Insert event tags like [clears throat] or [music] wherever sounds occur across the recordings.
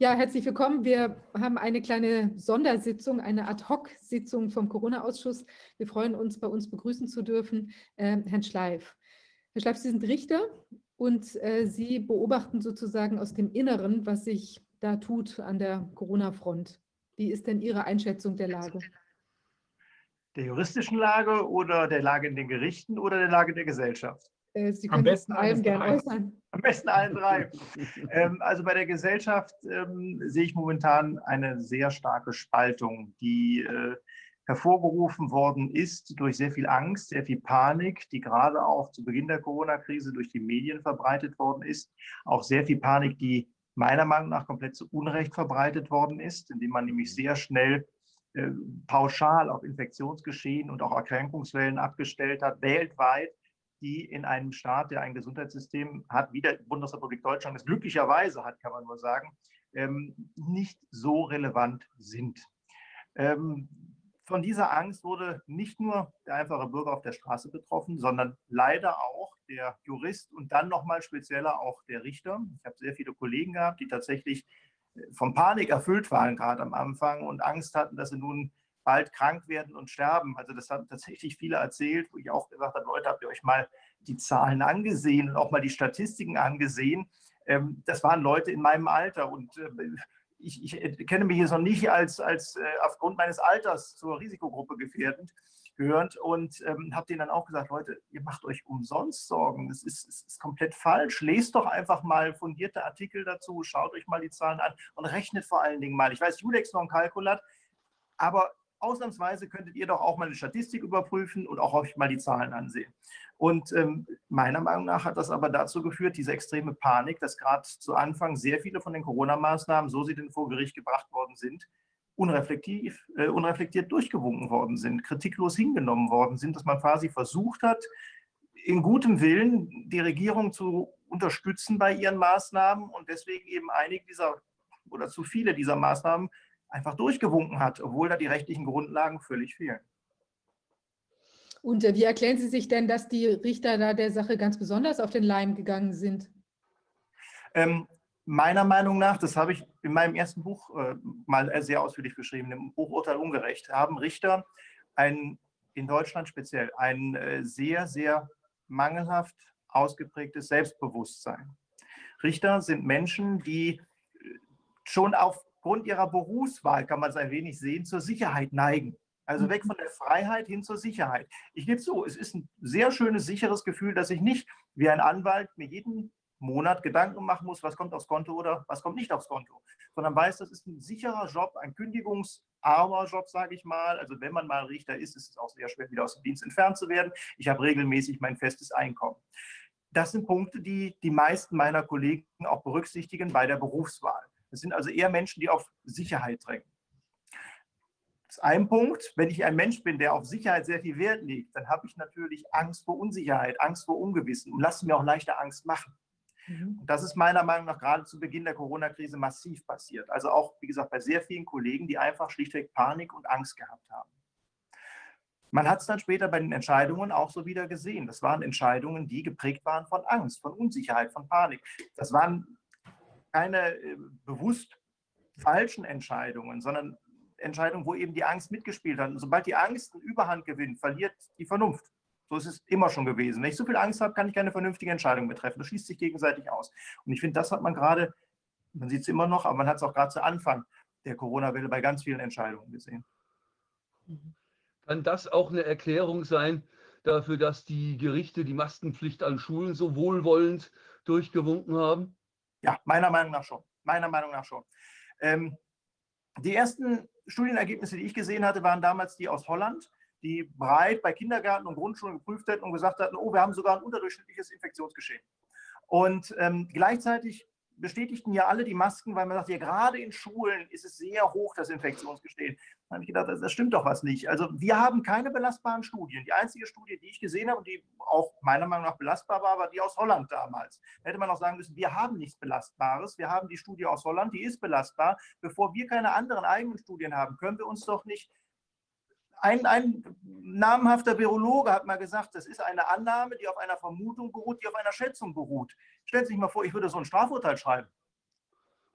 Ja, herzlich willkommen. Wir haben eine kleine Sondersitzung, eine Ad-Hoc-Sitzung vom Corona-Ausschuss. Wir freuen uns, bei uns begrüßen zu dürfen, äh, Herrn Schleif. Herr Schleif, Sie sind Richter und äh, Sie beobachten sozusagen aus dem Inneren, was sich da tut an der Corona-Front. Wie ist denn Ihre Einschätzung der Lage? Der juristischen Lage oder der Lage in den Gerichten oder der Lage der Gesellschaft? Äh, Sie können am besten allen gerne äußern. [laughs] Am besten allen drei. [laughs] ähm, also bei der Gesellschaft ähm, sehe ich momentan eine sehr starke Spaltung, die äh, hervorgerufen worden ist durch sehr viel Angst, sehr viel Panik, die gerade auch zu Beginn der Corona-Krise durch die Medien verbreitet worden ist. Auch sehr viel Panik, die meiner Meinung nach komplett zu Unrecht verbreitet worden ist, indem man nämlich sehr schnell äh, pauschal auf Infektionsgeschehen und auch Erkrankungswellen abgestellt hat, weltweit die in einem Staat, der ein Gesundheitssystem hat, wie der Bundesrepublik Deutschland es glücklicherweise hat, kann man nur sagen, ähm, nicht so relevant sind. Ähm, von dieser Angst wurde nicht nur der einfache Bürger auf der Straße betroffen, sondern leider auch der Jurist und dann nochmal spezieller auch der Richter. Ich habe sehr viele Kollegen gehabt, die tatsächlich äh, von Panik erfüllt waren, gerade am Anfang und Angst hatten, dass sie nun bald krank werden und sterben. Also das haben tatsächlich viele erzählt, wo ich auch gesagt habe, Leute, habt ihr euch mal die Zahlen angesehen und auch mal die Statistiken angesehen? Ähm, das waren Leute in meinem Alter und äh, ich, ich kenne mich jetzt noch nicht als, als äh, aufgrund meines Alters zur Risikogruppe gefährdend gehört und ähm, habe denen dann auch gesagt, Leute, ihr macht euch umsonst Sorgen, das ist, ist, ist, komplett falsch. Lest doch einfach mal fundierte Artikel dazu, schaut euch mal die Zahlen an und rechnet vor allen Dingen mal. Ich weiß, Julex noch ein Kalkulat, aber ausnahmsweise könntet ihr doch auch mal eine Statistik überprüfen und auch euch mal die Zahlen ansehen. Und ähm, meiner Meinung nach hat das aber dazu geführt, diese extreme Panik, dass gerade zu Anfang sehr viele von den Corona-Maßnahmen, so sie denn vor Gericht gebracht worden sind, unreflektiv, äh, unreflektiert durchgewunken worden sind, kritiklos hingenommen worden sind, dass man quasi versucht hat, in gutem Willen die Regierung zu unterstützen bei ihren Maßnahmen und deswegen eben einige dieser oder zu viele dieser Maßnahmen einfach durchgewunken hat, obwohl da die rechtlichen Grundlagen völlig fehlen. Und äh, wie erklären Sie sich denn, dass die Richter da der Sache ganz besonders auf den Leim gegangen sind? Ähm, meiner Meinung nach, das habe ich in meinem ersten Buch äh, mal sehr ausführlich beschrieben, im Buch Urteil ungerecht, haben Richter ein, in Deutschland speziell ein äh, sehr, sehr mangelhaft ausgeprägtes Selbstbewusstsein. Richter sind Menschen, die äh, schon auf aufgrund ihrer Berufswahl, kann man es ein wenig sehen, zur Sicherheit neigen. Also weg mhm. von der Freiheit hin zur Sicherheit. Ich gebe zu, es ist ein sehr schönes, sicheres Gefühl, dass ich nicht wie ein Anwalt mir jeden Monat Gedanken machen muss, was kommt aufs Konto oder was kommt nicht aufs Konto, sondern weiß, das ist ein sicherer Job, ein kündigungsarmer Job, sage ich mal. Also wenn man mal Richter ist, ist es auch sehr schwer, wieder aus dem Dienst entfernt zu werden. Ich habe regelmäßig mein festes Einkommen. Das sind Punkte, die die meisten meiner Kollegen auch berücksichtigen bei der Berufswahl. Das sind also eher Menschen, die auf Sicherheit drängen. Das ist ein Punkt. Wenn ich ein Mensch bin, der auf Sicherheit sehr viel Wert legt, dann habe ich natürlich Angst vor Unsicherheit, Angst vor Ungewissen und lasse mir auch leichter Angst machen. Mhm. Und das ist meiner Meinung nach gerade zu Beginn der Corona-Krise massiv passiert. Also auch, wie gesagt, bei sehr vielen Kollegen, die einfach schlichtweg Panik und Angst gehabt haben. Man hat es dann später bei den Entscheidungen auch so wieder gesehen. Das waren Entscheidungen, die geprägt waren von Angst, von Unsicherheit, von Panik. Das waren keine äh, bewusst falschen Entscheidungen, sondern Entscheidungen, wo eben die Angst mitgespielt hat. Und sobald die Angst eine Überhand gewinnt, verliert die Vernunft. So ist es immer schon gewesen. Wenn ich so viel Angst habe, kann ich keine vernünftige Entscheidung mehr treffen. Das schließt sich gegenseitig aus. Und ich finde, das hat man gerade, man sieht es immer noch, aber man hat es auch gerade zu Anfang der Corona-Welle bei ganz vielen Entscheidungen gesehen. Kann das auch eine Erklärung sein dafür, dass die Gerichte die Maskenpflicht an Schulen so wohlwollend durchgewunken haben? Ja, meiner Meinung nach schon. Meiner Meinung nach schon. Ähm, die ersten Studienergebnisse, die ich gesehen hatte, waren damals die aus Holland, die breit bei Kindergärten und Grundschulen geprüft hätten und gesagt hatten, oh, wir haben sogar ein unterdurchschnittliches Infektionsgeschehen. Und ähm, gleichzeitig bestätigten ja alle die Masken, weil man sagt, ja, gerade in Schulen ist es sehr hoch, das Infektionsgestehen. Da habe ich gedacht, das, stimmt doch was nicht. Also wir haben keine belastbaren Studien. Die einzige Studie, die ich gesehen habe und die auch meiner Meinung nach belastbar war, war die aus Holland damals. Da hätte man auch sagen müssen, wir haben nichts Belastbares. Wir haben die Studie aus Holland, die ist belastbar. Bevor wir keine anderen eigenen Studien haben, können wir uns doch nicht ein, ein namhafter Virologe hat mal gesagt, das ist eine Annahme, die auf einer Vermutung beruht, die auf einer Schätzung beruht. Stellen Sie sich mal vor, ich würde so ein Strafurteil schreiben.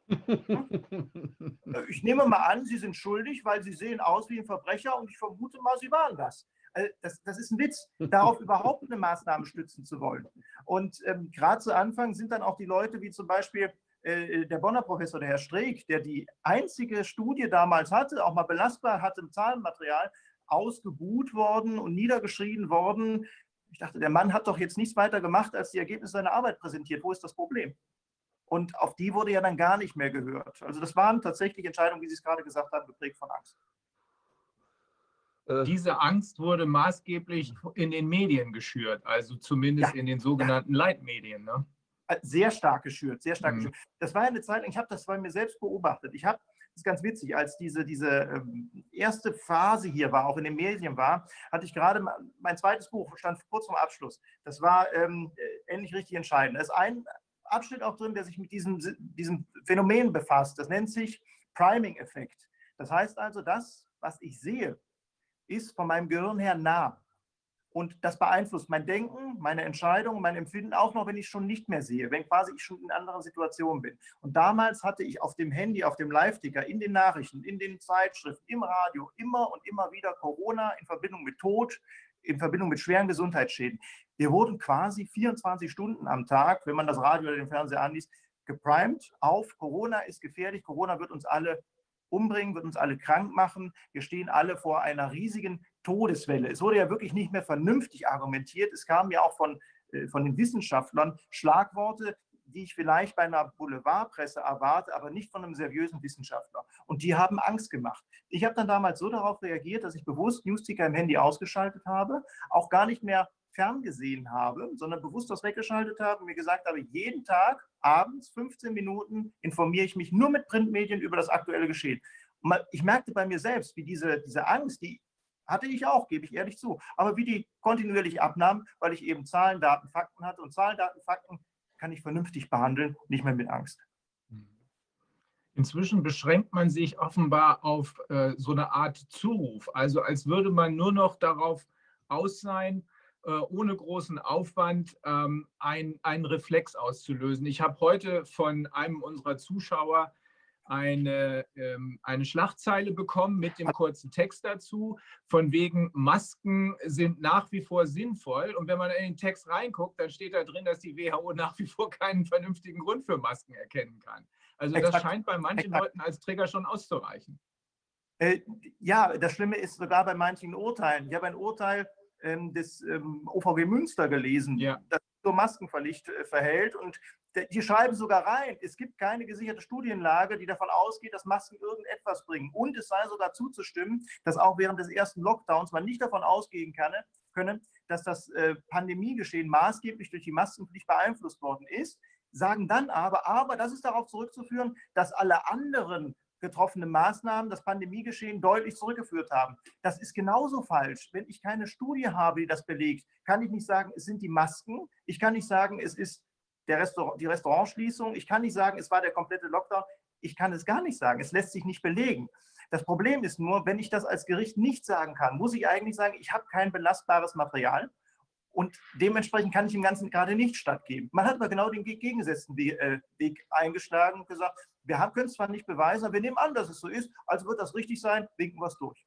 Äh, Ich nehme mal an, Sie sind schuldig, weil Sie sehen aus wie ein Verbrecher und ich vermute mal, Sie waren das. Also Das, das ist ein Witz, darauf überhaupt eine Maßnahme stützen zu wollen. Und ähm, gerade zu Anfang sind dann auch die Leute wie zum Beispiel äh, der Bonner Professor, der Herr Streeck, der die einzige Studie damals hatte, auch mal belastbar hatte im Zahlenmaterial, ausgebuht worden und niedergeschrieben worden. Ich dachte, der Mann hat doch jetzt nichts weiter gemacht, als die Ergebnisse seiner Arbeit präsentiert. Wo ist das Problem? Und auf die wurde ja dann gar nicht mehr gehört. Also das waren tatsächlich Entscheidungen, wie Sie es gerade gesagt haben, geprägt von Angst. Äh, Diese Angst wurde maßgeblich in den Medien geschürt, also zumindest Ja. in den sogenannten Leitmedien. Ne? Äh, Sehr stark geschürt, sehr stark Mhm. geschürt. Das war ja eine Zeit lang, ich habe das bei mir selbst beobachtet. Ich habe, das ist ganz witzig, als diese, diese ähm, erste Phase hier war, auch in den Medien war, hatte ich gerade mein zweites Buch, stand kurz vor Abschluss. Das war ähm, äh, endlich richtig entscheidend. Da ist ein Abschnitt auch drin, der sich mit diesem, diesem Phänomen befasst. Das nennt sich Priming-Effekt. Das heißt also, das, was ich sehe, ist von meinem Gehirn her nah. Und das beeinflusst mein Denken, meine Entscheidungen, mein Empfinden, auch noch, wenn ich schon nicht mehr sehe, wenn quasi ich schon in anderen Situationen bin. Und damals hatte ich auf dem Handy, auf dem Live-Ticker, in den Nachrichten, in den Zeitschriften, im Radio immer und immer wieder Corona in Verbindung mit Tod, in Verbindung mit schweren Gesundheitsschäden. Wir wurden quasi 24 Stunden am Tag, wenn man das Radio oder den Fernseher anliest, geprimed auf Corona ist gefährlich, Corona wird uns alle umbringen, wird uns alle krank machen. Wir stehen alle vor einer riesigen Todeswelle. Es wurde ja wirklich nicht mehr vernünftig argumentiert. Es kamen ja auch von, äh, von den Wissenschaftlern Schlagworte, die ich vielleicht bei einer Boulevardpresse erwarte, aber nicht von einem seriösen Wissenschaftler. Und die haben Angst gemacht. Ich habe dann damals so darauf reagiert, dass ich bewusst Newsticker im Handy ausgeschaltet habe, auch gar nicht mehr ferngesehen habe, sondern bewusst das weggeschaltet habe und mir gesagt habe, jeden Tag abends 15 Minuten informiere ich mich nur mit Printmedien über das aktuelle Geschehen. Und ich merkte bei mir selbst, wie diese, diese Angst, die hatte ich auch, gebe ich ehrlich zu, aber wie die kontinuierlich abnahm, weil ich eben Zahlen, Daten, Fakten hatte und Zahlen, Daten, Fakten kann ich vernünftig behandeln, nicht mehr mit Angst. Inzwischen beschränkt man sich offenbar auf äh, so eine Art Zuruf, also als würde man nur noch darauf aus sein, äh, ohne großen Aufwand ähm, ein, einen Reflex auszulösen. Ich habe heute von einem unserer Zuschauer eine, ähm, eine Schlagzeile bekommen mit dem kurzen Text dazu, von wegen Masken sind nach wie vor sinnvoll. Und wenn man in den Text reinguckt, dann steht da drin, dass die WHO nach wie vor keinen vernünftigen Grund für Masken erkennen kann. Also das Exakt. scheint bei manchen Exakt. Leuten als Trigger schon auszureichen. Äh, ja, das Schlimme ist sogar bei manchen Urteilen. Ich habe ein Urteil ähm, des ähm, OVG Münster gelesen, Ja. das zur Maskenpflicht äh, verhält. Und die schreiben sogar rein, es gibt keine gesicherte Studienlage, die davon ausgeht, dass Masken irgendetwas bringen. Und es sei sogar zuzustimmen, dass auch während des ersten Lockdowns man nicht davon ausgehen kann, können, dass das äh, Pandemiegeschehen maßgeblich durch die Maskenpflicht beeinflusst worden ist. Sagen dann aber, aber das ist darauf zurückzuführen, dass alle anderen getroffene Maßnahmen das Pandemiegeschehen deutlich zurückgeführt haben. Das ist genauso falsch. Wenn ich keine Studie habe, die das belegt, kann ich nicht sagen, es sind die Masken. Ich kann nicht sagen, es ist der Restaurant, die Restaurantschließung. Ich kann nicht sagen, es war der komplette Lockdown. Ich kann es gar nicht sagen. Es lässt sich nicht belegen. Das Problem ist nur, wenn ich das als Gericht nicht sagen kann, muss ich eigentlich sagen, ich habe kein belastbares Material. Und dementsprechend kann ich dem Ganzen gerade nicht stattgeben. Man hat aber genau den gegengesetzten äh, Weg eingeschlagen und gesagt, wir können es zwar nicht beweisen, aber wir nehmen an, dass es so ist, also wird das richtig sein, winken wir es durch.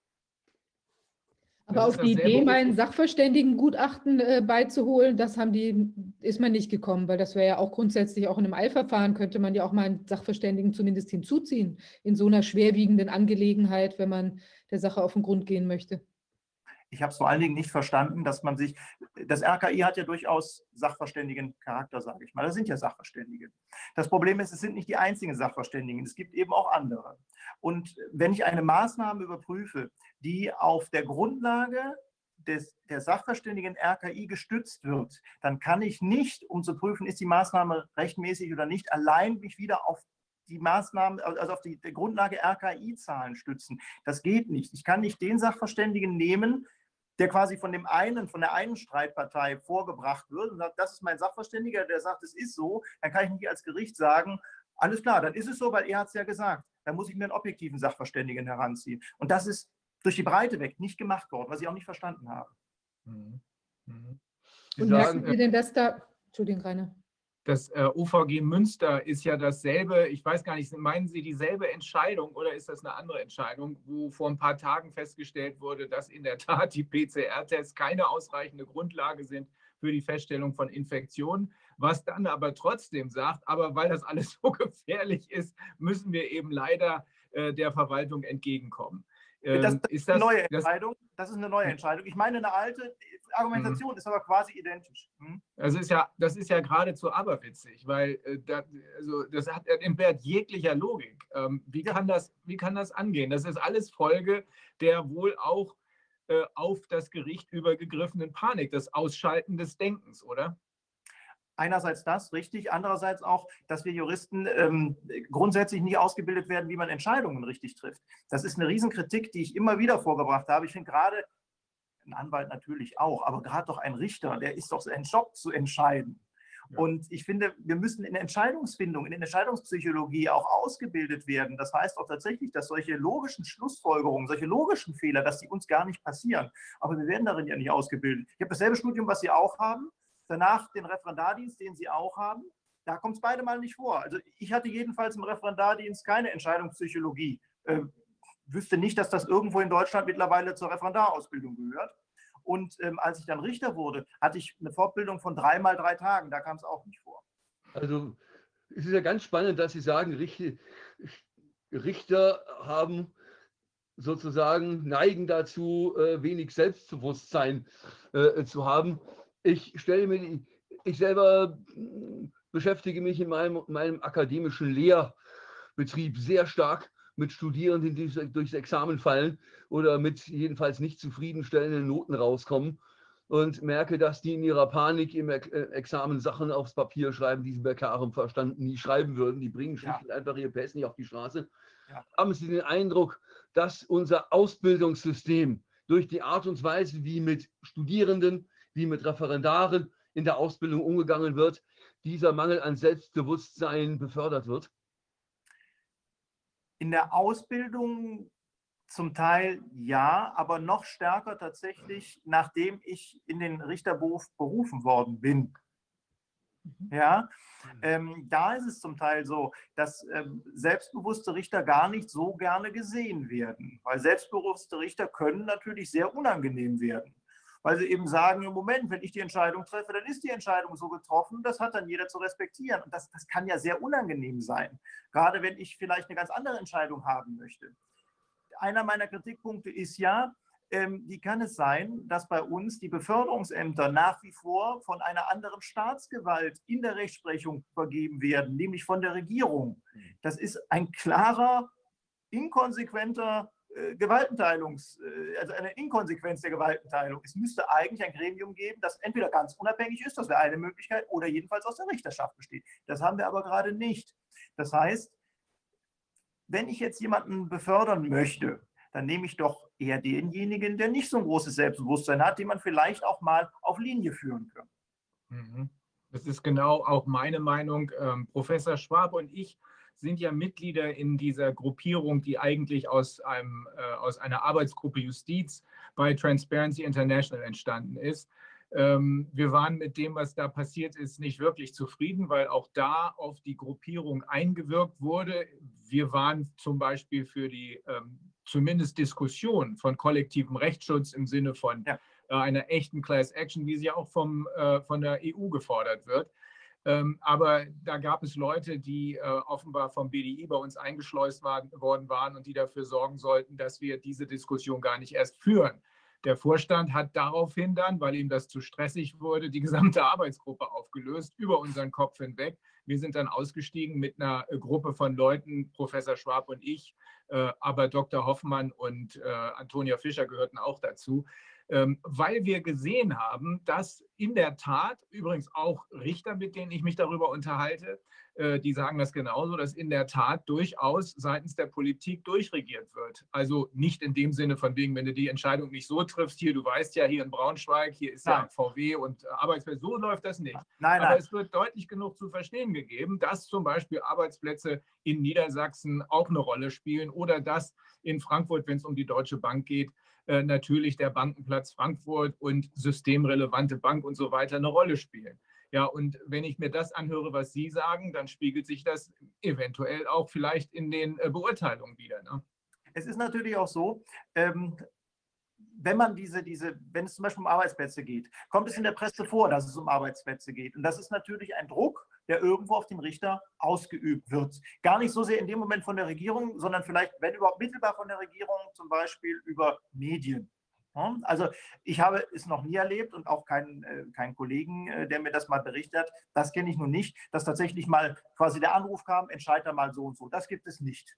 Aber auf die Idee, mal ein Sachverständigengutachten äh, beizuholen, das haben die, ist man nicht gekommen, weil das wäre ja auch grundsätzlich auch in einem Eilverfahren könnte man ja auch mal einen Sachverständigen zumindest hinzuziehen in so einer schwerwiegenden Angelegenheit, wenn man der Sache auf den Grund gehen möchte. Ich habe es vor allen Dingen nicht verstanden, dass man sich, das RKI hat ja durchaus sachverständigen Charakter, sage ich mal. Das sind ja Sachverständige. Das Problem ist, es sind nicht die einzigen Sachverständigen. Es gibt eben auch andere. Und wenn ich eine Maßnahme überprüfe, die auf der Grundlage des, der Sachverständigen RKI gestützt wird, dann kann ich nicht, um zu prüfen, ist die Maßnahme rechtmäßig oder nicht, allein mich wieder auf die Maßnahmen, also auf die, die Grundlage RKI-Zahlen stützen. Das geht nicht. Ich kann nicht den Sachverständigen nehmen, der quasi von dem einen, von der einen Streitpartei vorgebracht wird und sagt, das ist mein Sachverständiger, der sagt, es ist so, dann kann ich nicht als Gericht sagen, alles klar, dann ist es so, weil er hat es ja gesagt. Dann muss ich mir einen objektiven Sachverständigen heranziehen. Und das ist durch die Breite weg nicht gemacht worden, was ich auch nicht verstanden habe. Mhm. Mhm. Und sagen, merken Sie denn, dass da, Entschuldigung, Rainer. Das äh, OVG Münster ist ja dasselbe, ich weiß gar nicht, meinen Sie dieselbe Entscheidung oder ist das eine andere Entscheidung, wo vor ein paar Tagen festgestellt wurde, dass in der Tat die PCR-Tests keine ausreichende Grundlage sind für die Feststellung von Infektionen, was dann aber trotzdem sagt, aber weil das alles [laughs] so gefährlich ist, müssen wir eben leider äh, der Verwaltung entgegenkommen. Ähm, das, das, ist eine neue Entscheidung. Das ist eine neue Entscheidung. Ich meine, eine alte Argumentation mhm. ist aber quasi identisch. Hm? Das ist ja, das ist ja geradezu aberwitzig, weil äh, da, also das hat, entbehrt jeglicher Logik. Ähm, wie, ja. kann das, wie kann das angehen? Das ist alles Folge der wohl auch äh, auf das Gericht übergegriffenen Panik, das Ausschalten des Denkens, oder? Einerseits das, richtig. Andererseits auch, dass wir Juristen ähm, grundsätzlich nicht ausgebildet werden, wie man Entscheidungen richtig trifft. Das ist eine Riesenkritik, die ich immer wieder vorgebracht habe. Ich finde gerade, ein Anwalt natürlich auch, aber gerade doch ein Richter, der ist doch sein Job zu entscheiden. Ja. Und ich finde, wir müssen in der Entscheidungsfindung, in der Entscheidungspsychologie auch ausgebildet werden. Das heißt auch tatsächlich, dass solche logischen Schlussfolgerungen, solche logischen Fehler, dass die uns gar nicht passieren. Aber wir werden darin ja nicht ausgebildet. Ich habe dasselbe Studium, was Sie auch haben. Danach den Referendardienst, den Sie auch haben. Da kommt es beide mal nicht vor. Also ich hatte jedenfalls im Referendardienst keine Entscheidungspsychologie. Äh, wüsste nicht, dass das irgendwo in Deutschland mittlerweile zur Referendarausbildung gehört. Und ähm, als ich dann Richter wurde, hatte ich eine Fortbildung von drei mal drei Tagen. Da kam es auch nicht vor. Also es ist ja ganz spannend, dass Sie sagen, Richter haben sozusagen neigen dazu, äh, wenig Selbstbewusstsein äh, zu haben ich stelle mir, ich selber hm, beschäftige mich in meinem, meinem akademischen Lehrbetrieb sehr stark mit Studierenden, die durchs Examen fallen oder mit jedenfalls nicht zufriedenstellenden Noten rauskommen und merke, dass die in ihrer Panik im äh, Examen Sachen aufs Papier schreiben, die sie bei klarem Verstand nie schreiben würden. Die bringen schlicht ja. einfach ihre PS nicht auf die Straße. Ja. Haben Sie den Eindruck, dass unser Ausbildungssystem durch die Art und Weise, wie mit Studierenden, wie mit Referendaren in der Ausbildung umgegangen wird, dieser Mangel an Selbstbewusstsein befördert wird? In der Ausbildung zum Teil ja, aber noch stärker tatsächlich, nachdem ich in den Richterberuf berufen worden bin. Mhm. Ja, ähm, da ist es zum Teil so, dass ähm, selbstbewusste Richter gar nicht so gerne gesehen werden, weil selbstbewusste Richter können natürlich sehr unangenehm werden weil sie eben sagen, im Moment, wenn ich die Entscheidung treffe, dann ist die Entscheidung so getroffen, das hat dann jeder zu respektieren. Und das, das kann ja sehr unangenehm sein, gerade wenn ich vielleicht eine ganz andere Entscheidung haben möchte. Einer meiner Kritikpunkte ist ja, ähm, wie kann es sein, dass bei uns die Beförderungsämter nach wie vor von einer anderen Staatsgewalt in der Rechtsprechung vergeben werden, nämlich von der Regierung? Das ist ein klarer, inkonsequenter Gewaltenteilungs, äh, also eine Inkonsequenz der Gewaltenteilung. Es müsste eigentlich ein Gremium geben, das entweder ganz unabhängig ist, das wäre eine Möglichkeit, oder jedenfalls aus der Richterschaft besteht. Das haben wir aber gerade nicht. Das heißt, wenn ich jetzt jemanden befördern möchte, dann nehme ich doch eher denjenigen, der nicht so ein großes Selbstbewusstsein hat, den man vielleicht auch mal auf Linie führen kann. Mhm. Das ist genau auch meine Meinung. Ähm, Professor Schwab und ich sind ja Mitglieder in dieser Gruppierung, die eigentlich aus, einem, äh, aus einer Arbeitsgruppe Justiz bei Transparency International entstanden ist. Ähm, wir waren mit dem, was da passiert ist, nicht wirklich zufrieden, weil auch da auf die Gruppierung eingewirkt wurde. Wir waren zum Beispiel für die ähm, zumindest Diskussion von kollektivem Rechtsschutz im Sinne von ja. äh, einer echten Class Action, wie sie auch vom, äh, von der EU gefordert wird. Ähm, aber da gab es Leute, die äh, offenbar vom BDI bei uns eingeschleust waren, worden waren und die dafür sorgen sollten, dass wir diese Diskussion gar nicht erst führen. Der Vorstand hat daraufhin dann, weil ihm das zu stressig wurde, die gesamte Arbeitsgruppe aufgelöst, über unseren Kopf hinweg. Wir sind dann ausgestiegen mit einer äh, Gruppe von Leuten, Professor Schwab und ich, äh, aber Dr. Hoffmann und äh, Antonia Fischer gehörten auch dazu. Ähm, weil wir gesehen haben, dass in der Tat, übrigens auch Richter, mit denen ich mich darüber unterhalte, äh, die sagen das genauso, dass in der Tat durchaus seitens der Politik durchregiert wird. Also nicht in dem Sinne von wegen, wenn du die Entscheidung nicht so triffst, hier, du weißt ja, hier in Braunschweig, hier ist nein. ja VW und Arbeitsplätze, so läuft das nicht. Nein, Aber es wird deutlich genug zu verstehen gegeben, dass zum Beispiel Arbeitsplätze in Niedersachsen auch eine Rolle spielen oder dass in Frankfurt, wenn es um die Deutsche Bank geht, äh, natürlich der Bankenplatz Frankfurt und systemrelevante Bank und so weiter eine Rolle spielen. Ja, und wenn ich mir das anhöre, was Sie sagen, dann spiegelt sich das eventuell auch vielleicht in den äh, Beurteilungen wieder. Ne? Es ist natürlich auch so, ähm, wenn man diese, diese, wenn es zum Beispiel um Arbeitsplätze geht, kommt es in der Presse vor, dass es um Arbeitsplätze geht. Und das ist natürlich ein Druck, der irgendwo auf den Richter ausgeübt wird. Gar nicht so sehr in dem Moment von der Regierung, sondern vielleicht, wenn überhaupt mittelbar von der Regierung, zum Beispiel über Medien. Also ich habe es noch nie erlebt und auch keinen, äh, keinen Kollegen, äh, der mir das mal berichtet. Das kenne ich nun nicht, dass tatsächlich mal quasi der Anruf kam, entscheide mal so und so. Das gibt es nicht.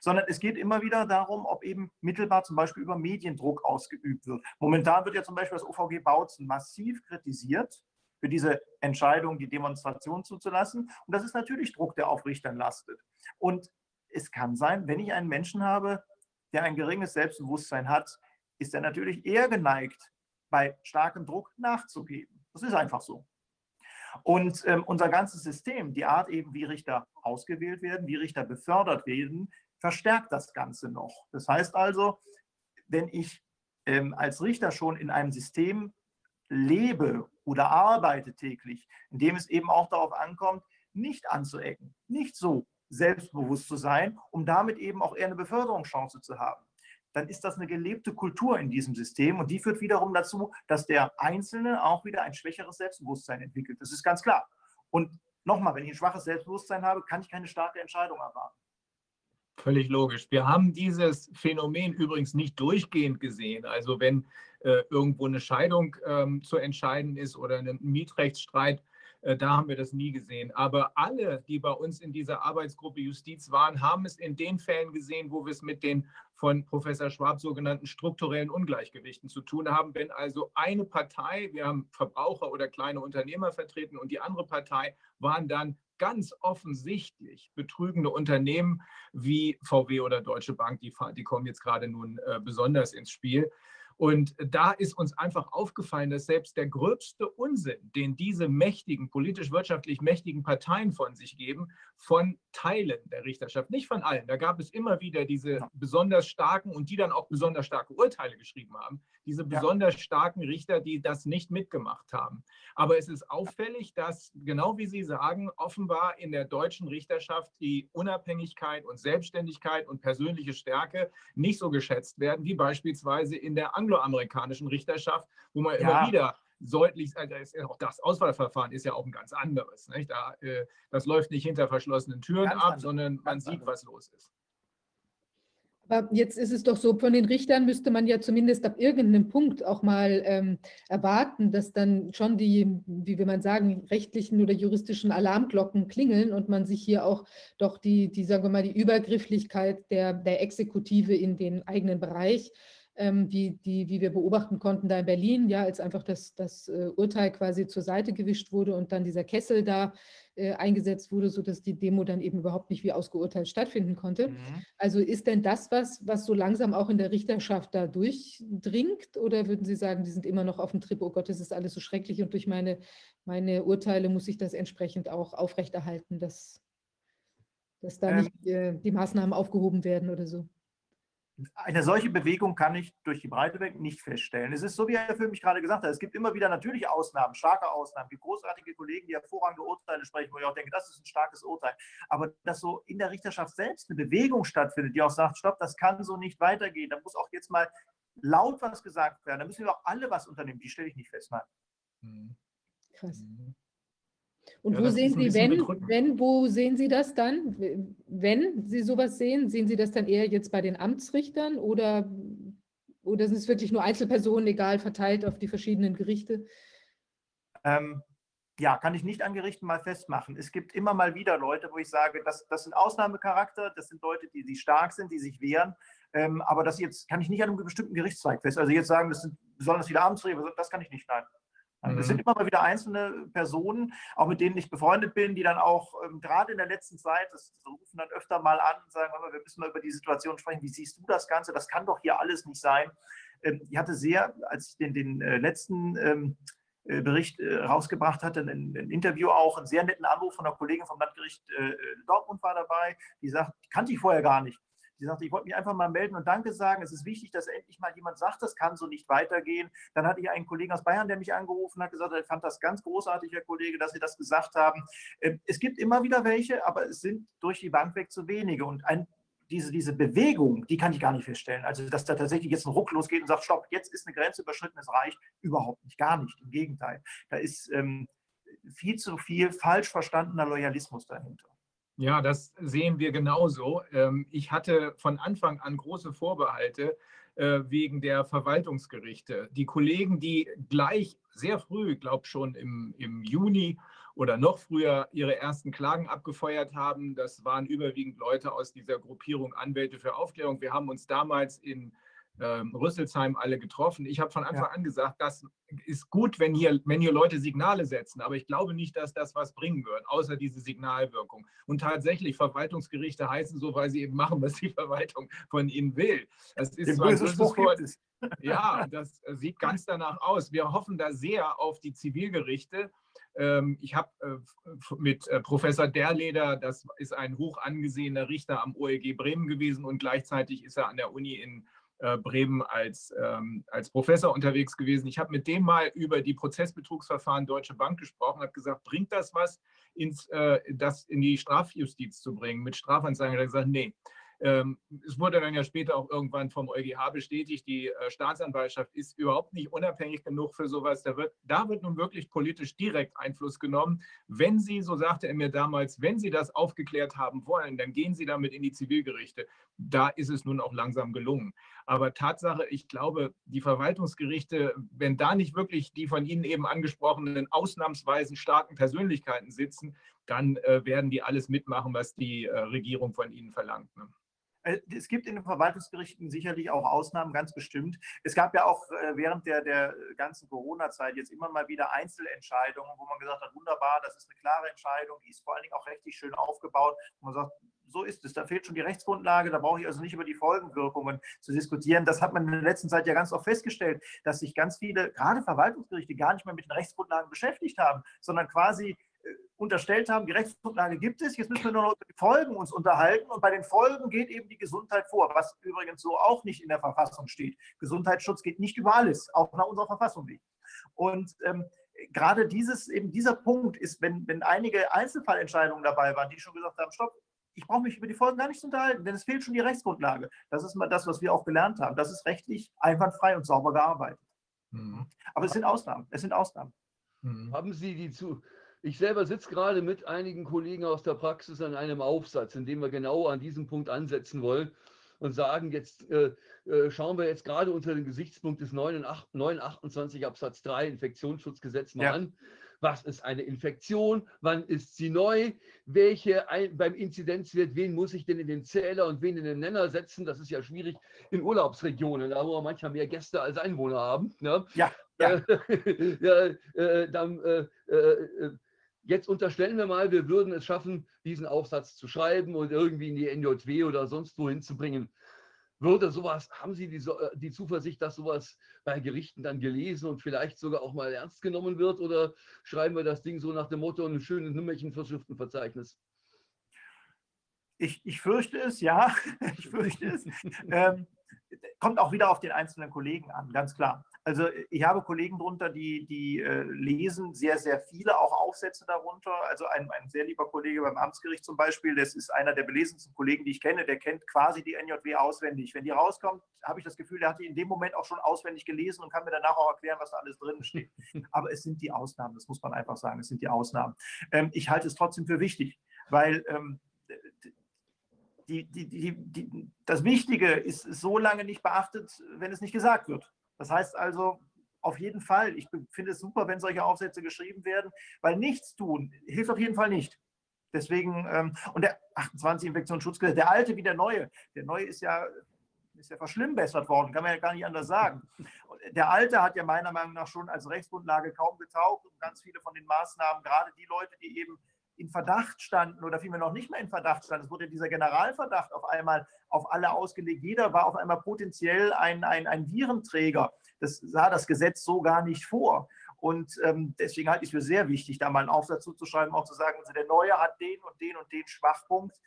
Sondern es geht immer wieder darum, ob eben mittelbar zum Beispiel über Mediendruck ausgeübt wird. Momentan wird ja zum Beispiel das OVG Bautzen massiv kritisiert für diese Entscheidung, die Demonstration zuzulassen. Und das ist natürlich Druck, der auf Richtern lastet. Und es kann sein, wenn ich einen Menschen habe, der ein geringes Selbstbewusstsein hat, ist er natürlich eher geneigt, bei starkem Druck nachzugeben. Das ist einfach so. Und ähm, unser ganzes System, die Art eben, wie Richter ausgewählt werden, wie Richter befördert werden, verstärkt das Ganze noch. Das heißt also, wenn ich ähm, als Richter schon in einem System lebe oder arbeite täglich, in dem es eben auch darauf ankommt, nicht anzuecken, nicht so selbstbewusst zu sein, um damit eben auch eher eine Beförderungschance zu haben dann ist das eine gelebte Kultur in diesem System und die führt wiederum dazu, dass der Einzelne auch wieder ein schwächeres Selbstbewusstsein entwickelt. Das ist ganz klar. Und nochmal, wenn ich ein schwaches Selbstbewusstsein habe, kann ich keine starke Entscheidung erwarten. Völlig logisch. Wir haben dieses Phänomen übrigens nicht durchgehend gesehen. Also wenn äh, irgendwo eine Scheidung ähm, zu entscheiden ist oder ein Mietrechtsstreit, äh, da haben wir das nie gesehen. Aber alle, die bei uns in dieser Arbeitsgruppe Justiz waren, haben es in den Fällen gesehen, wo wir es mit den von Professor Schwab sogenannten strukturellen Ungleichgewichten zu tun haben. Wenn also eine Partei, wir haben Verbraucher oder kleine Unternehmer vertreten und die andere Partei waren dann ganz offensichtlich betrügende Unternehmen wie VW oder Deutsche Bank, die, die kommen jetzt gerade nun äh, besonders ins Spiel. Und da ist uns einfach aufgefallen, dass selbst der gröbste Unsinn, den diese mächtigen, politisch-wirtschaftlich mächtigen Parteien von sich geben, von Teilen der Richterschaft, nicht von allen. Da gab es immer wieder diese besonders starken und die dann auch besonders starke Urteile geschrieben haben, diese besonders ja. starken Richter, die das nicht mitgemacht haben. Aber es ist auffällig, dass, genau wie Sie sagen, offenbar in der deutschen Richterschaft die Unabhängigkeit und Selbstständigkeit und persönliche Stärke nicht so geschätzt werden, wie beispielsweise in der Anglo angloamerikanischen Richterschaft, wo man ja. immer wieder deutlich, also auch das Auswahlverfahren ist ja auch ein ganz anderes. Nicht? Da, äh, das läuft nicht hinter verschlossenen Türen ganz ab, anders. sondern man sieht, was los ist. Aber jetzt ist es doch so, von den Richtern müsste man ja zumindest ab irgendeinem Punkt auch mal ähm, erwarten, dass dann schon die, wie will man sagen, rechtlichen oder juristischen Alarmglocken klingeln und man sich hier auch doch die, die sagen wir mal, die Übergrifflichkeit der, der Exekutive in den eigenen Bereich ähm, wie, die, wie wir beobachten konnten da in Berlin, ja, als einfach das, das äh, Urteil quasi zur Seite gewischt wurde und dann dieser Kessel da äh, eingesetzt wurde, sodass die Demo dann eben überhaupt nicht wie ausgeurteilt stattfinden konnte. Mhm. Also ist denn das was, was so langsam auch in der Richterschaft da durchdringt oder würden Sie sagen, die sind immer noch auf dem Trip, oh Gott, das ist alles so schrecklich und durch meine, meine Urteile muss ich das entsprechend auch aufrechterhalten, dass, dass da ähm, nicht äh, die Maßnahmen aufgehoben werden oder so? Eine solche Bewegung kann ich durch die Breite weg nicht feststellen. Es ist so, wie Herr Film mich gerade gesagt hat, es gibt immer wieder natürlich Ausnahmen, starke Ausnahmen. Es gibt großartige Kollegen, die hervorragende Urteile sprechen, wo ich auch denke, das ist ein starkes Urteil. Aber dass so in der Richterschaft selbst eine Bewegung stattfindet, die auch sagt, stopp, das kann so nicht weitergehen, da muss auch jetzt mal laut was gesagt werden, da müssen wir auch alle was unternehmen, die stelle ich nicht fest. Nein. Mhm. Krass. Mhm. Und ja, wo sehen Sie, wenn, wenn, wo sehen Sie das dann? Wenn Sie sowas sehen, sehen Sie das dann eher jetzt bei den Amtsrichtern oder, oder sind es wirklich nur Einzelpersonen, egal, verteilt auf die verschiedenen Gerichte? Ähm, ja, kann ich nicht an Gerichten mal festmachen. Es gibt immer mal wieder Leute, wo ich sage, das, das sind Ausnahmecharakter, das sind Leute, die, die stark sind, die sich wehren. Ähm, aber das jetzt kann ich nicht an einem bestimmten Gerichtszweig fest. Also jetzt sagen, das sind besonders viele Amtsrichter, das kann ich nicht, nein. Also es mhm. sind immer mal wieder einzelne Personen, auch mit denen ich befreundet bin, die dann auch ähm, gerade in der letzten Zeit, das, rufen dann öfter mal an und sagen, wir müssen mal über die Situation sprechen. Wie siehst du das Ganze? Das kann doch hier alles nicht sein. Ähm, ich hatte sehr, als ich den, den äh, letzten ähm, äh, Bericht äh, rausgebracht hatte, ein, ein, Interview auch, einen sehr netten Anruf von einer Kollegin vom Landgericht äh, Dortmund war dabei, die sagt, kannte ich vorher gar nicht Die sagte, ich wollte mich einfach mal melden und Danke sagen. Es ist wichtig, dass endlich mal jemand sagt, das kann so nicht weitergehen. Dann hatte ich einen Kollegen aus Bayern, der mich angerufen hat, gesagt, er fand das ganz großartig, Herr Kollege, dass Sie das gesagt haben. Ähm, es gibt immer wieder welche, aber es sind durch die Bank weg zu wenige. Und ein diese, diese Bewegung, die kann ich gar nicht feststellen. Also, dass da tatsächlich jetzt ein Ruck losgeht und sagt, stopp, jetzt ist eine Grenze überschritten, es reicht, überhaupt nicht, gar nicht. Im Gegenteil. Da ist ähm, viel zu viel falsch verstandener Loyalismus dahinter. Ja, das sehen wir genauso. Ähm, ich hatte von Anfang an große Vorbehalte äh, wegen der Verwaltungsgerichte. Die Kollegen, die gleich sehr früh, ich glaube schon im, im Juni oder noch früher ihre ersten Klagen abgefeuert haben, das waren überwiegend Leute aus dieser Gruppierung Anwälte für Aufklärung. Wir haben uns damals in ähm, Rüsselsheim alle getroffen. Ich habe von Anfang ja. an gesagt, das ist gut, wenn hier, wenn hier Leute Signale setzen, aber ich glaube nicht, dass das was bringen wird, außer diese Signalwirkung. Und tatsächlich, Verwaltungsgerichte heißen so, weil sie eben machen, was die [laughs] Verwaltung von ihnen will. Das ist zwar ein Spruch Wort, [laughs] ja, das sieht ganz danach aus. Wir hoffen da sehr auf die Zivilgerichte. Ähm, ich habe äh, mit äh, Professor Derleder, das ist ein hoch angesehener Richter am OEG Bremen gewesen und gleichzeitig ist er an der Uni in äh, Bremen als, ähm, als Professor unterwegs gewesen. Ich habe mit dem mal über die Prozessbetrugsverfahren Deutsche Bank gesprochen, habe gesagt, bringt das was, ins, äh, das in die Strafjustiz zu bringen, mit Strafanzeigen? Er hat gesagt, nee. Ähm, es wurde dann ja später auch irgendwann vom EuGH bestätigt, die äh, Staatsanwaltschaft ist überhaupt nicht unabhängig genug für sowas. Da wird, da wird nun wirklich politisch direkt Einfluss genommen. Wenn Sie, so sagte er mir damals, wenn Sie das aufgeklärt haben wollen, dann gehen Sie damit in die Zivilgerichte. Da ist es nun auch langsam gelungen. Aber Tatsache, ich glaube, die Verwaltungsgerichte, wenn da nicht wirklich die von Ihnen eben angesprochenen ausnahmsweisen starken Persönlichkeiten sitzen, dann äh, werden die alles mitmachen, was die äh, Regierung von ihnen verlangt. Ne? Äh, es gibt in den Verwaltungsgerichten sicherlich auch Ausnahmen, ganz bestimmt. Es gab ja auch äh, während der, der ganzen Corona-Zeit jetzt immer mal wieder Einzelentscheidungen, wo man gesagt hat, wunderbar, das ist eine klare Entscheidung, die ist vor allen Dingen auch rechtlich schön aufgebaut. Und man sagt, so ist es, da fehlt schon die Rechtsgrundlage, da brauche ich also nicht über die Folgenwirkungen zu diskutieren. Das hat man in der letzten Zeit ja ganz oft festgestellt, dass sich ganz viele, gerade Verwaltungsgerichte, gar nicht mehr mit den Rechtsgrundlagen beschäftigt haben, sondern quasi unterstellt haben, die Rechtsgrundlage gibt es, jetzt müssen wir nur noch über die Folgen uns unterhalten und bei den Folgen geht eben die Gesundheit vor, was übrigens so auch nicht in der Verfassung steht. Gesundheitsschutz geht nicht über alles, auch nach unserer Verfassung nicht. Und ähm, gerade dieses, eben dieser Punkt ist, wenn, wenn einige Einzelfallentscheidungen dabei waren, die schon gesagt haben, stopp, ich brauche mich über die Folgen gar nicht zu unterhalten, denn es fehlt schon die Rechtsgrundlage. Das ist mal das, was wir auch gelernt haben. Das ist rechtlich einwandfrei und sauber gearbeitet. Mhm. Aber es sind Ausnahmen. Es sind Ausnahmen. Mhm. Haben Sie die zu, ich selber sitze gerade mit einigen Kollegen aus der Praxis an einem Aufsatz, in dem wir genau an diesem Punkt ansetzen wollen und sagen, jetzt äh, äh schauen wir jetzt gerade unter dem Gesichtspunkt des 928 Absatz 3 Infektionsschutzgesetz mal ja. an. Was ist eine Infektion? Wann ist sie neu? Welche ein, beim Inzidenzwert, wen muss ich denn in den Zähler und wen in den Nenner setzen? Das ist ja schwierig in Urlaubsregionen, da wo wir manchmal mehr Gäste als Einwohner haben. Ne? Ja. ja. [laughs] ja äh, dann, äh, äh Jetzt unterstellen wir mal, wir würden es schaffen, diesen Aufsatz zu schreiben und irgendwie in die NJW oder sonst wohin zu bringen. Würde sowas, haben Sie die, äh, die Zuversicht, dass sowas bei Gerichten dann gelesen und vielleicht sogar auch mal ernst genommen wird? Oder schreiben wir das Ding so nach dem Motto, ein schönes Nummerchen-Verschriftenverzeichnis? Ich, ich fürchte es, ja, [laughs] ich fürchte es. [laughs] ähm, kommt auch wieder auf den einzelnen Kollegen an, ganz klar. Also ich habe Kollegen drunter, die, die äh, lesen sehr, sehr viele auch Aufsätze darunter. Also ein, ein sehr lieber Kollege beim Amtsgericht zum Beispiel, das ist einer der belesensten Kollegen, die ich kenne, der kennt quasi die NJW auswendig. Wenn die rauskommt, habe ich das Gefühl, der hat die in dem Moment auch schon auswendig gelesen und kann mir danach auch erklären, was da alles drin steht. [laughs] Aber es sind die Ausnahmen, das muss man einfach sagen, es sind die Ausnahmen. Ähm, ich halte es trotzdem für wichtig, weil ähm, die, die, die, das Wichtige ist so lange nicht beachtet, wenn es nicht gesagt wird. Das heißt also, auf jeden Fall, ich finde es super, wenn solche Aufsätze geschrieben werden, weil nichts tun hilft auf jeden Fall nicht. Deswegen, ähm, und der 28 Infektionsschutzgesetz, der alte wie der neue, der neue ist ja, ist ja verschlimmbessert worden, kann man ja gar nicht anders sagen. Der alte hat ja meiner Meinung nach schon als Rechtsgrundlage kaum getaugt und ganz viele von den Maßnahmen, gerade die Leute, die eben in Verdacht standen oder vielmehr noch nicht mehr in Verdacht standen. Es wurde dieser Generalverdacht auf einmal auf alle ausgelegt. Jeder war auf einmal potenziell ein, ein, ein Virenträger. Das sah das Gesetz so gar nicht vor. Und ähm, deswegen halte ich es für sehr wichtig, da mal einen Aufsatz zuzuschreiben, auch zu sagen, also der Neue hat den und den und den Schwachpunkt.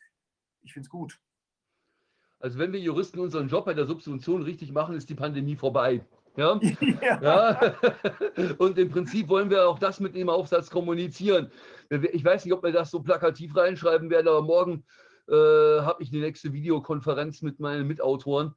Ich finde es gut. Also wenn wir Juristen unseren Job bei der Subsumption richtig machen, ist die Pandemie vorbei. [laughs] Ja? ja. ja. [laughs] Und im Prinzip wollen wir auch das mit dem Aufsatz kommunizieren. Ich weiß nicht, ob wir das so plakativ reinschreiben werden, aber morgen äh, habe ich die nächste Videokonferenz mit meinen Mitautoren.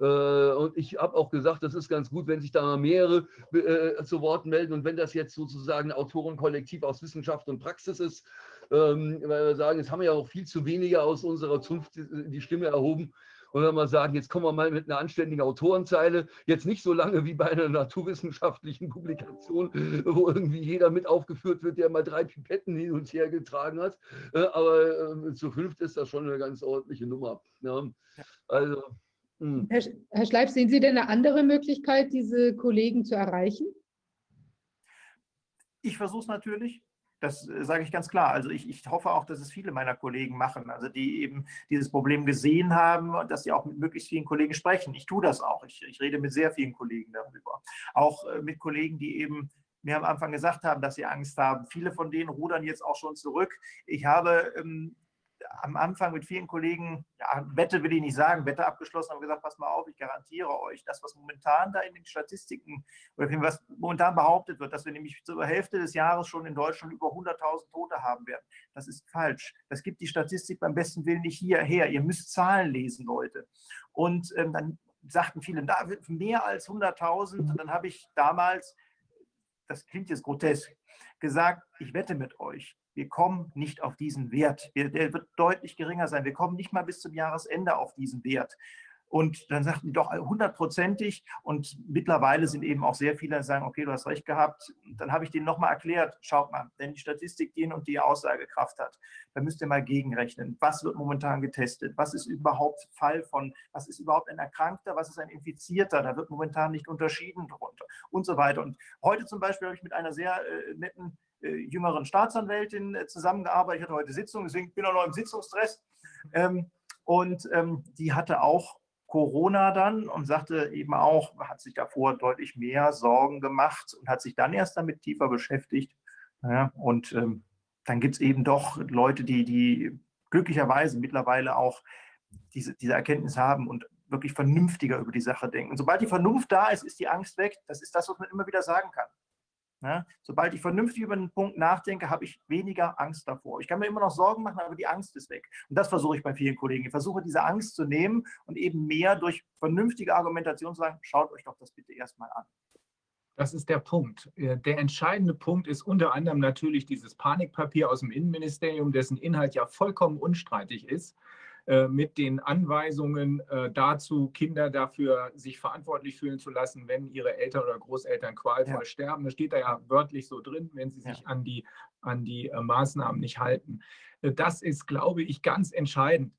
Äh, und ich habe auch gesagt, das ist ganz gut, wenn sich da mal mehrere äh, zu Wort melden. Und wenn das jetzt sozusagen ein Autorenkollektiv aus Wissenschaft und Praxis ist, ähm, weil wir sagen, jetzt haben wir ja auch viel zu wenige aus unserer Zunft die Stimme erhoben. Und wenn wir sagen, jetzt kommen wir mal mit einer anständigen Autorenzeile, jetzt nicht so lange wie bei einer naturwissenschaftlichen Publikation, wo irgendwie jeder mit aufgeführt wird, der mal drei Pipetten hin und her getragen hat. Äh, aber äh, zu fünft ist das schon eine ganz ordentliche Nummer. Also, hm. Herr, Herr Schleif, sehen Sie denn eine andere Möglichkeit, diese Kollegen zu erreichen? Ich versuche es natürlich. Das äh, sage ich ganz klar. Also ich, ich, hoffe auch, dass es viele meiner Kollegen machen, also die eben dieses Problem gesehen haben und dass sie auch mit möglichst vielen Kollegen sprechen. Ich tue das auch. Ich, ich rede mit sehr vielen Kollegen darüber. Auch äh, mit Kollegen, die eben mir am Anfang gesagt haben, dass sie Angst haben. Viele von denen rudern jetzt auch schon zurück. Ich habe ähm, am Anfang mit vielen Kollegen, ja, Wette will ich nicht sagen, Wette abgeschlossen, haben gesagt, pass mal auf, ich garantiere euch, das, was momentan da in den Statistiken oder was momentan behauptet wird, dass wir nämlich zur Hälfte des Jahres schon in Deutschland über 100.000 Tote haben werden, das ist falsch. Das gibt die Statistik beim besten Willen nicht hierher. Ihr müsst Zahlen lesen, Leute. Und ähm, dann sagten viele, da mehr als 100.000. Und dann habe ich damals, das klingt jetzt grotesk, gesagt, ich wette mit euch, wir kommen nicht auf diesen Wert. Der wird deutlich geringer sein. Wir kommen nicht mal bis zum Jahresende auf diesen Wert. Und dann sagten die doch hundertprozentig. Und mittlerweile sind eben auch sehr viele, die sagen, okay, du hast recht gehabt. Dann habe ich denen nochmal erklärt, schaut mal, wenn die Statistik die und die Aussagekraft hat, dann müsst ihr mal gegenrechnen. Was wird momentan getestet? Was ist überhaupt Fall von, was ist überhaupt ein Erkrankter? Was ist ein Infizierter? Da wird momentan nicht unterschieden drunter und so weiter. Und heute zum Beispiel habe ich mit einer sehr äh, netten jüngeren Staatsanwältin äh, zusammengearbeitet. Ich hatte heute Sitzung, deswegen bin ich noch im Sitzungsstress. Ähm, und ähm, die hatte auch Corona dann und sagte eben auch, hat sich davor deutlich mehr Sorgen gemacht und hat sich dann erst damit tiefer beschäftigt. Ja, und ähm, dann gibt es eben doch Leute, die, die glücklicherweise mittlerweile auch diese, diese Erkenntnis haben und wirklich vernünftiger über die Sache denken. Und sobald die Vernunft da ist, ist die Angst weg. Das ist das, was man immer wieder sagen kann. Ja, sobald ich vernünftig über einen Punkt nachdenke, habe ich weniger Angst davor. Ich kann mir immer noch Sorgen machen, aber die Angst ist weg. Und das versuche ich bei vielen Kollegen. Ich versuche diese Angst zu nehmen und eben mehr durch vernünftige Argumentation zu sagen, schaut euch doch das bitte erstmal an. Das ist der Punkt. Äh, der entscheidende Punkt ist unter anderem natürlich dieses Panikpapier aus dem Innenministerium, dessen Inhalt ja vollkommen unstreitig ist. Äh, mit den Anweisungen äh, dazu, Kinder dafür sich verantwortlich fühlen zu lassen, wenn ihre Eltern oder Großeltern qualvoll ja. sterben. Das steht da ja wörtlich so drin, wenn sie sich ja. an die, an die äh, Maßnahmen nicht halten. Das ist, glaube ich, ganz entscheidend.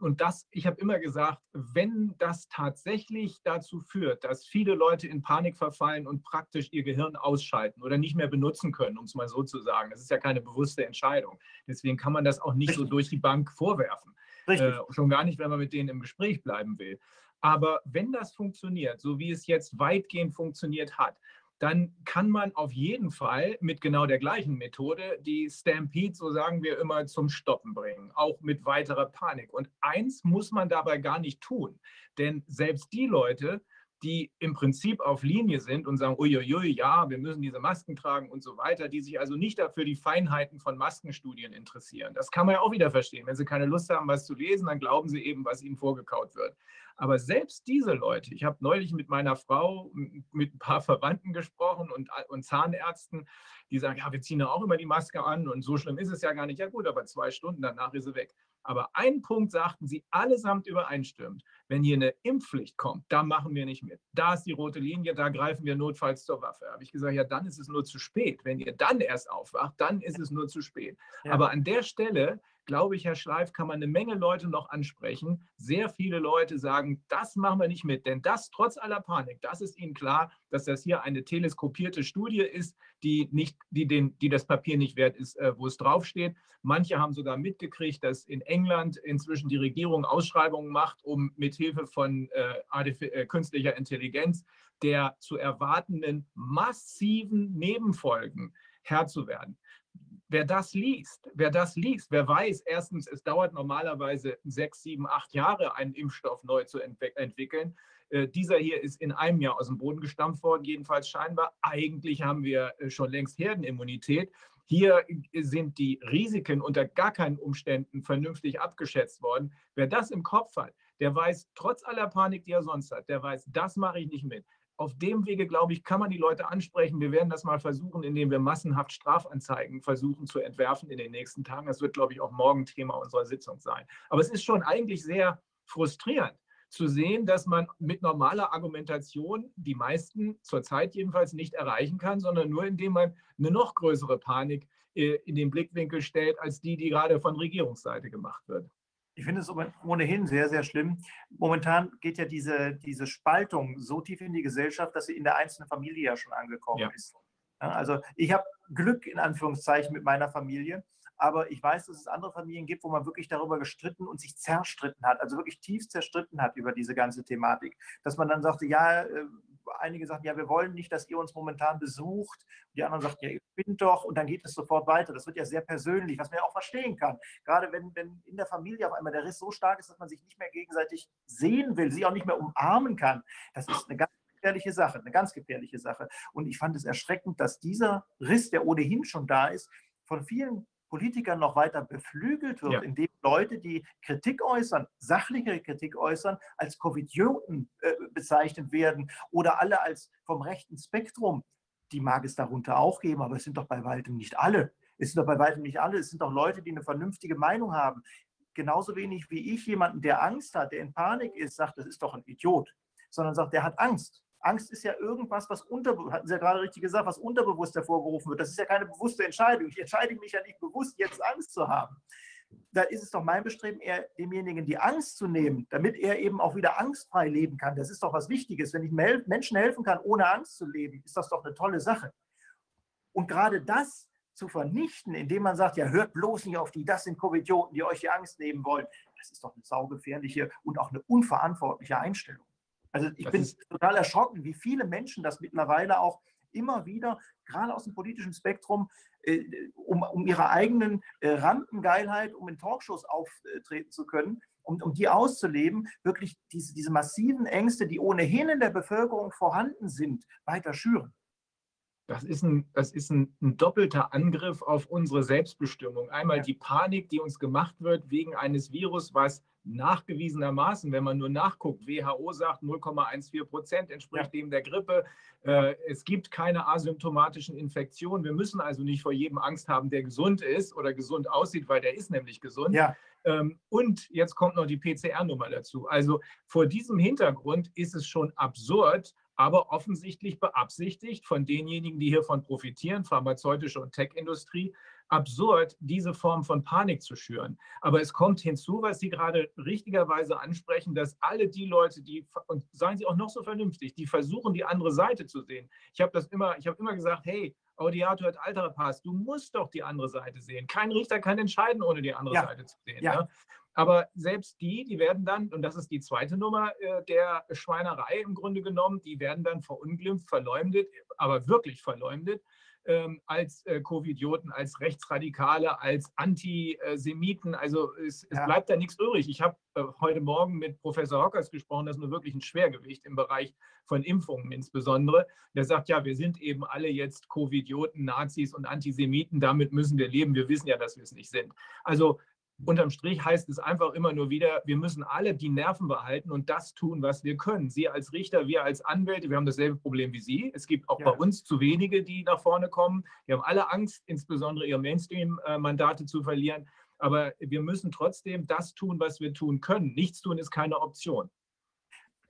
Und das, ich habe immer gesagt, wenn das tatsächlich dazu führt, dass viele Leute in Panik verfallen und praktisch ihr Gehirn ausschalten oder nicht mehr benutzen können, um es mal so zu sagen, das ist ja keine bewusste Entscheidung. Deswegen kann man das auch nicht so durch die Bank vorwerfen. Äh, schon gar nicht, wenn man mit denen im Gespräch bleiben will. Aber wenn das funktioniert, so wie es jetzt weitgehend funktioniert hat, dann kann man auf jeden Fall mit genau der gleichen Methode die Stampede, so sagen wir immer, zum Stoppen bringen, auch mit weiterer Panik. Und eins muss man dabei gar nicht tun, denn selbst die Leute, die im Prinzip auf Linie sind und sagen, uiuiui, ja, wir müssen diese Masken tragen und so weiter, die sich also nicht dafür die Feinheiten von Maskenstudien interessieren. Das kann man ja auch wieder verstehen. Wenn sie keine Lust haben, was zu lesen, dann glauben sie eben, was ihnen vorgekaut wird. Aber selbst diese Leute, ich habe neulich mit meiner Frau, mit ein paar Verwandten gesprochen und, und Zahnärzten, die sagen, ja, wir ziehen ja auch immer die Maske an und so schlimm ist es ja gar nicht. Ja gut, aber zwei Stunden danach ist sie weg. Aber ein Punkt sagten sie allesamt übereinstimmend. Wenn hier eine Impfpflicht kommt, da machen wir nicht mit. Da ist die rote Linie, da greifen wir notfalls zur Waffe. Habe ich gesagt, ja, dann ist es nur zu spät. Wenn ihr dann erst aufwacht, dann ist es nur zu spät. Ja. Aber an der Stelle glaube ich, Herr Schleif, kann man eine Menge Leute noch ansprechen. Sehr viele Leute sagen, das machen wir nicht mit, denn das trotz aller Panik, das ist ihnen klar, dass das hier eine teleskopierte Studie ist, die, nicht, die, den, die das Papier nicht wert ist, äh, wo es draufsteht. Manche haben sogar mitgekriegt, dass in England inzwischen die Regierung Ausschreibungen macht, um mithilfe von äh, äh, künstlicher Intelligenz der zu erwartenden massiven Nebenfolgen Herr zu werden wer das liest, wer das liest, wer weiß, erstens, es dauert normalerweise sechs, sieben, acht Jahre, einen Impfstoff neu zu entwick entwickeln. Äh, dieser hier ist in einem Jahr aus dem Boden gestampft worden, jedenfalls scheinbar. Eigentlich haben wir äh, schon längst Herdenimmunität. Hier sind die Risiken unter gar keinen Umständen vernünftig abgeschätzt worden. Wer das im Kopf hat, der weiß, trotz aller Panik, die er sonst hat, der weiß, das mache ich nicht mit. Auf dem Wege, glaube ich, kann man die Leute ansprechen. Wir werden das mal versuchen, indem wir massenhaft Strafanzeigen versuchen zu entwerfen in den nächsten Tagen. Das wird, glaube ich, auch morgen Thema unserer Sitzung sein. Aber es ist schon eigentlich sehr frustrierend zu sehen, dass man mit normaler Argumentation die meisten zurzeit jedenfalls nicht erreichen kann, sondern nur indem man eine noch größere Panik äh, in den Blickwinkel stellt, als die, die gerade von Regierungsseite gemacht wird. Ich finde es ohnehin sehr, sehr schlimm. Momentan geht ja diese, diese Spaltung so tief in die Gesellschaft, dass sie in der einzelnen Familie ja schon angekommen ja. ist. Also ich habe Glück in Anführungszeichen mit meiner Familie, aber ich weiß, dass es andere Familien gibt, wo man wirklich darüber gestritten und sich zerstritten hat, also wirklich tief zerstritten hat über diese ganze Thematik. Dass man dann sagte, ja, äh, einige sagten, ja, wir wollen nicht, dass ihr uns momentan besucht. Die anderen sagten, ja, ihr bindet doch und dann geht es sofort weiter. Das wird ja sehr persönlich, was man ja auch verstehen kann. Gerade wenn, wenn in der Familie auf einmal der Riss so stark ist, dass man sich nicht mehr gegenseitig sehen will, sie auch nicht mehr umarmen kann. Das ist eine ganz gefährliche Sache, eine ganz gefährliche Sache. Und ich fand es erschreckend, dass dieser Riss, der ohnehin schon da ist, von vielen Politikern noch weiter beflügelt wird, ja. indem Leute, die Kritik äußern, sachliche Kritik äußern, als Covidioten äh, bezeichnet werden oder alle als vom rechten Spektrum. Die mag es darunter auch geben, aber es sind doch bei weitem nicht alle. Es sind doch bei weitem nicht alle. Es sind doch Leute, die eine vernünftige Meinung haben. Genauso wenig wie ich jemanden, der Angst hat, der in Panik ist, sagt, das ist doch ein Idiot, sondern sagt, der hat Angst. Angst ist ja irgendwas, was unterbewusst, hatten Sie ja gerade richtig gesagt, was unterbewusst hervorgerufen wird. Das ist ja keine bewusste Entscheidung. Ich entscheide mich ja nicht bewusst, jetzt Angst zu haben. Da ist es doch mein Bestreben, eher demjenigen die Angst zu nehmen, damit er eben auch wieder angstfrei leben kann. Das ist doch was Wichtiges. Wenn ich Menschen helfen kann, ohne Angst zu leben, ist das doch eine tolle Sache. Und gerade das zu vernichten, indem man sagt, ja, hört bloß nicht auf die, das sind Covidioten, die euch die Angst nehmen wollen, das ist doch eine saugefährliche und auch eine unverantwortliche Einstellung. Also ich das bin total erschrocken, wie viele Menschen das mittlerweile auch immer wieder, gerade aus dem politischen Spektrum, äh, um, um ihre eigenen äh, Rampengeilheit, um in Talkshows auftreten zu können, um, um die auszuleben, wirklich diese, diese massiven Ängste, die ohnehin in der Bevölkerung vorhanden sind, weiter schüren. Das ist, ein, das ist ein, ein, doppelter Angriff auf unsere Selbstbestimmung. Einmal die Panik, die uns gemacht wird wegen eines Virus, was nachgewiesenermaßen, wenn man nur nachguckt, WHO sagt 0,14 Prozent entspricht ja. dem der Grippe. Äh, es gibt keine asymptomatischen Infektionen. Wir müssen also nicht vor jedem Angst haben, der gesund ist oder gesund aussieht, weil der ist nämlich gesund. Ja. Ähm, und jetzt kommt noch die PCR-Nummer dazu. Also vor diesem Hintergrund ist es schon absurd, aber offensichtlich beabsichtigt von denjenigen, die hiervon profitieren, pharmazeutische und Tech-Industrie, absurd, diese Form von Panik zu schüren. Aber es kommt hinzu, was Sie gerade richtigerweise ansprechen, dass alle die Leute, die, und seien Sie auch noch so vernünftig, die versuchen, die andere Seite zu sehen. Ich habe das immer, ich habe immer gesagt, hey, Audiator hat alter Pass, du musst doch die andere Seite sehen. Kein Richter kann entscheiden, ohne die andere ja. Seite zu sehen. Ja. Ja? Aber selbst die, die werden dann, und das ist die zweite Nummer äh, der Schweinerei im Grunde genommen, die werden dann verunglimpft, verleumdet, aber wirklich verleumdet ähm, als äh, Covidioten, als Rechtsradikale, als Antisemiten. Also es, es ja. bleibt da nichts übrig. Ich habe äh, heute Morgen mit Professor Hockers gesprochen, das ist nur wirklich ein Schwergewicht im Bereich von Impfungen insbesondere. Der sagt, ja, wir sind eben alle jetzt Covidioten, Nazis und Antisemiten, damit müssen wir leben. Wir wissen ja, dass wir es nicht sind. Also Unterm Strich heißt es einfach immer nur wieder, wir müssen alle die Nerven behalten und das tun, was wir können. Sie als Richter, wir als Anwälte, wir haben dasselbe Problem wie Sie. Es gibt auch ja. bei uns zu wenige, die nach vorne kommen. Wir haben alle Angst, insbesondere ihre Mainstream-Mandate zu verlieren. Aber wir müssen trotzdem das tun, was wir tun können. Nichts tun ist keine Option.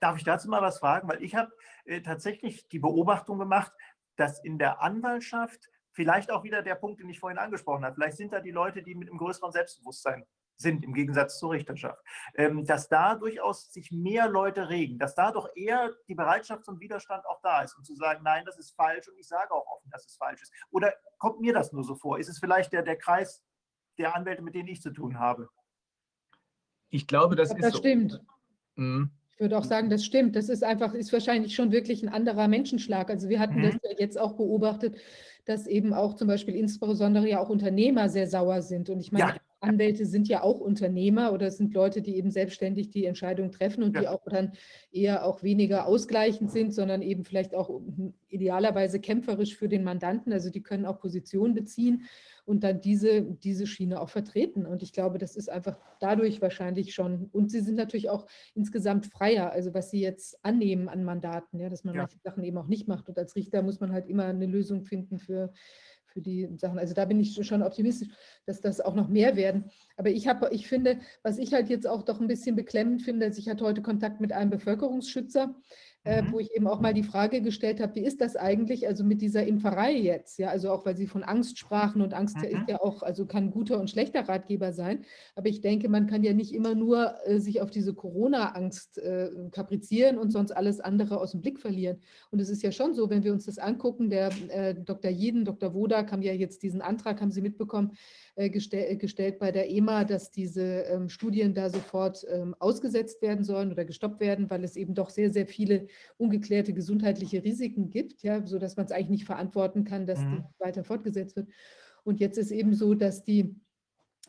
Darf ich dazu mal was fragen? Weil ich habe äh, tatsächlich die Beobachtung gemacht, dass in der Anwaltschaft Vielleicht auch wieder der Punkt, den ich vorhin angesprochen habe. Vielleicht sind da die Leute, die mit einem größeren Selbstbewusstsein sind, im Gegensatz zur Richterschaft. Ähm, dass da durchaus sich mehr Leute regen, dass da doch eher die Bereitschaft zum Widerstand auch da ist und zu sagen, nein, das ist falsch und ich sage auch offen, dass es falsch ist. Oder kommt mir das nur so vor? Ist es vielleicht der, der Kreis der Anwälte, mit denen ich zu tun habe? Ich glaube, das, das ist das so. stimmt. Mhm. Ich würde auch sagen, das stimmt. Das ist einfach, ist wahrscheinlich schon wirklich ein anderer Menschenschlag. Also wir hatten mhm. das ja jetzt auch beobachtet, dass eben auch zum Beispiel insbesondere ja auch Unternehmer sehr sauer sind. Und ich meine, ja. Anwälte sind ja auch Unternehmer oder sind Leute, die eben selbstständig die Entscheidung treffen und ja. die auch dann eher auch weniger ausgleichend sind, sondern eben vielleicht auch idealerweise kämpferisch für den Mandanten. Also die können auch Positionen beziehen und dann diese, diese Schiene auch vertreten. Und ich glaube, das ist einfach dadurch wahrscheinlich schon, und sie sind natürlich auch insgesamt freier, also was sie jetzt annehmen an Mandaten, ja, dass man ja. manche Sachen eben auch nicht macht. Und als Richter muss man halt immer eine Lösung finden für, für die Sachen. Also da bin ich schon optimistisch, dass das auch noch mehr werden. Aber ich habe, ich finde, was ich halt jetzt auch doch ein bisschen beklemmend finde, dass ich hatte heute Kontakt mit einem Bevölkerungsschützer, äh, mhm. wo ich eben auch mal die Frage gestellt habe, wie ist das eigentlich, also mit dieser Impferei jetzt, ja, also auch weil Sie von Angst sprachen und Angst mhm. ist ja auch, also kann guter und schlechter Ratgeber sein, aber ich denke, man kann ja nicht immer nur äh, sich auf diese Corona-Angst äh, kaprizieren und sonst alles andere aus dem Blick verlieren. Und es ist ja schon so, wenn wir uns das angucken, der äh, Dr. Jeden, Dr. Wodak haben ja jetzt diesen Antrag, haben Sie mitbekommen, äh, gestell, gestellt bei der EMA, dass diese ähm, Studien da sofort ähm, ausgesetzt werden sollen oder gestoppt werden, weil es eben doch sehr, sehr viele ungeklärte gesundheitliche Risiken gibt, ja, sodass man es eigentlich nicht verantworten kann, dass mhm. die weiter fortgesetzt wird. Und jetzt ist eben so, dass die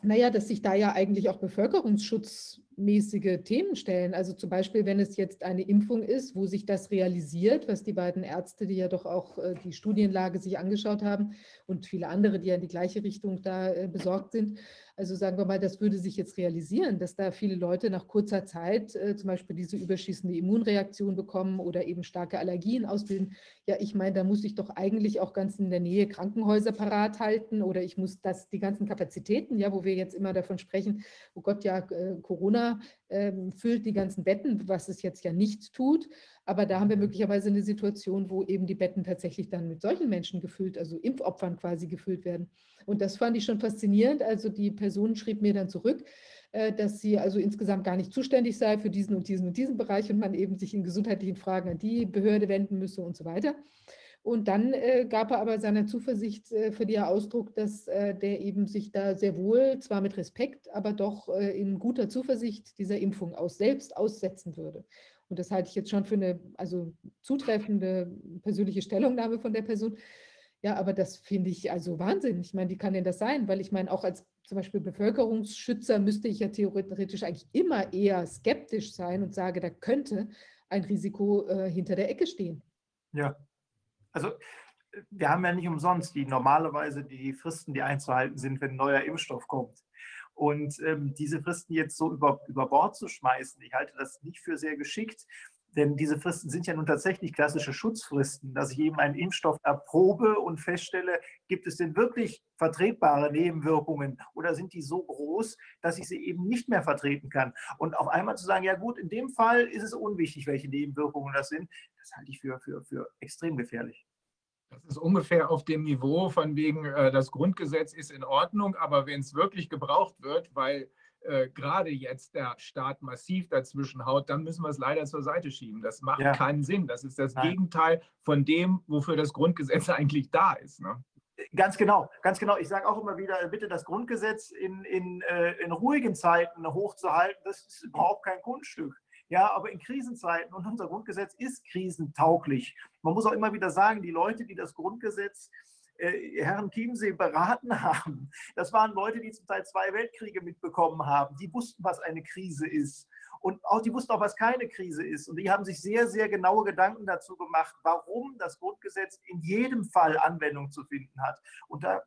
naja, dass sich da ja eigentlich auch bevölkerungsschutzmäßige Themen stellen. Also zum Beispiel, wenn es jetzt eine Impfung ist, wo sich das realisiert, was die beiden Ärzte, die ja doch auch äh, die Studienlage sich angeschaut haben und viele andere, die ja in die gleiche Richtung da äh, besorgt sind, also sagen wir mal, das würde sich jetzt realisieren, dass da viele Leute nach kurzer Zeit äh, zum Beispiel diese überschießende Immunreaktion bekommen oder eben starke Allergien ausbilden. Ja, ich meine, da muss ich doch eigentlich auch ganz in der Nähe Krankenhäuser parat halten oder ich muss das, die ganzen Kapazitäten, ja, wo wir jetzt immer davon sprechen, oh Gott, ja, äh, Corona äh, füllt die ganzen Betten, was es jetzt ja nicht tut. Aber da haben wir möglicherweise eine Situation, wo eben die Betten tatsächlich dann mit solchen Menschen gefüllt, also Impfopfern quasi gefüllt werden. Und das fand ich schon faszinierend. Also die Person schrieb mir dann zurück, äh, dass sie also insgesamt gar nicht zuständig sei für diesen und diesen und diesen Bereich und man eben sich in gesundheitlichen Fragen an die Behörde wenden müsse und so weiter. Und dann äh, gab er aber seiner Zuversicht äh, für den Ausdruck, dass äh, der eben sich da sehr wohl, zwar mit Respekt, aber doch äh, in guter Zuversicht dieser Impfung aus selbst aussetzen würde. Und das halte ich jetzt schon für eine also zutreffende persönliche Stellungnahme von der Person. Ja, aber das finde ich also Wahnsinn. Ich meine, wie kann denn das sein? Weil ich meine, auch als zum Beispiel Bevölkerungsschützer müsste ich ja theoretisch eigentlich immer eher skeptisch sein und sage, da könnte ein Risiko äh, hinter der Ecke stehen. Ja, also wir haben ja nicht umsonst die normalerweise die Fristen, die einzuhalten sind, wenn ein neuer Impfstoff kommt. Und ähm, diese Fristen jetzt so über, über Bord zu schmeißen, ich halte das nicht für sehr geschickt. Denn diese Fristen sind ja nun tatsächlich klassische Schutzfristen, dass ich eben einen Impfstoff erprobe und feststelle, gibt es denn wirklich vertretbare Nebenwirkungen oder sind die so groß, dass ich sie eben nicht mehr vertreten kann? Und auf einmal zu sagen, ja gut, in dem Fall ist es unwichtig, welche Nebenwirkungen das sind, das halte ich für, für, für extrem gefährlich. Das ist ungefähr auf dem Niveau von wegen, äh, das Grundgesetz ist in Ordnung, aber wenn es wirklich gebraucht wird, weil äh, gerade jetzt der Staat massiv dazwischen haut, dann müssen wir es leider zur Seite schieben. Das macht ja. keinen Sinn. Das ist das Nein. Gegenteil von dem, wofür das Grundgesetz [laughs] eigentlich da ist. Ne? Ganz genau, ganz genau. Ich sage auch immer wieder, bitte das Grundgesetz in, in, äh, in ruhigen Zeiten hochzuhalten, das ist überhaupt kein Kunststück. Ja, aber in Krisenzeiten und unser Grundgesetz ist krisentauglich. Man muss auch immer wieder sagen, die Leute, die das Grundgesetz äh, Herrn Chiemsee beraten haben. Das waren Leute, die zum Teil zwei Weltkriege mitbekommen haben. Die wussten, was eine Krise ist. Und auch die wussten auch, was keine Krise ist. Und die haben sich sehr, sehr genaue Gedanken dazu gemacht, warum das Grundgesetz in jedem Fall Anwendung zu finden hat. Und da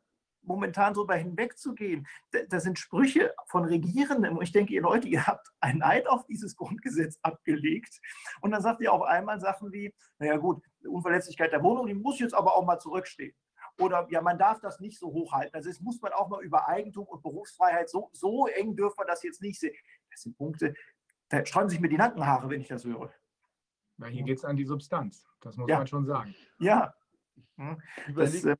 momentan drüber hinwegzugehen, das sind Sprüche von Regierenden. Und ich denke, ihr Leute, ihr habt einen Eid auf dieses Grundgesetz abgelegt. Und dann sagt ihr auf einmal Sachen wie, naja gut, Unverletzlichkeit der Wohnung, die muss jetzt aber auch mal zurückstehen. Oder ja, man darf das nicht so hochhalten. Also es muss man auch mal über Eigentum und Berufsfreiheit, so, so eng dürfen wir das jetzt nicht sehen. Das sind Punkte, da sträuben sich mir die Nackenhaare, wenn ich das höre. Na, hier geht es an die Substanz, das muss ja. man schon sagen. Ja. Hm. Das, äh,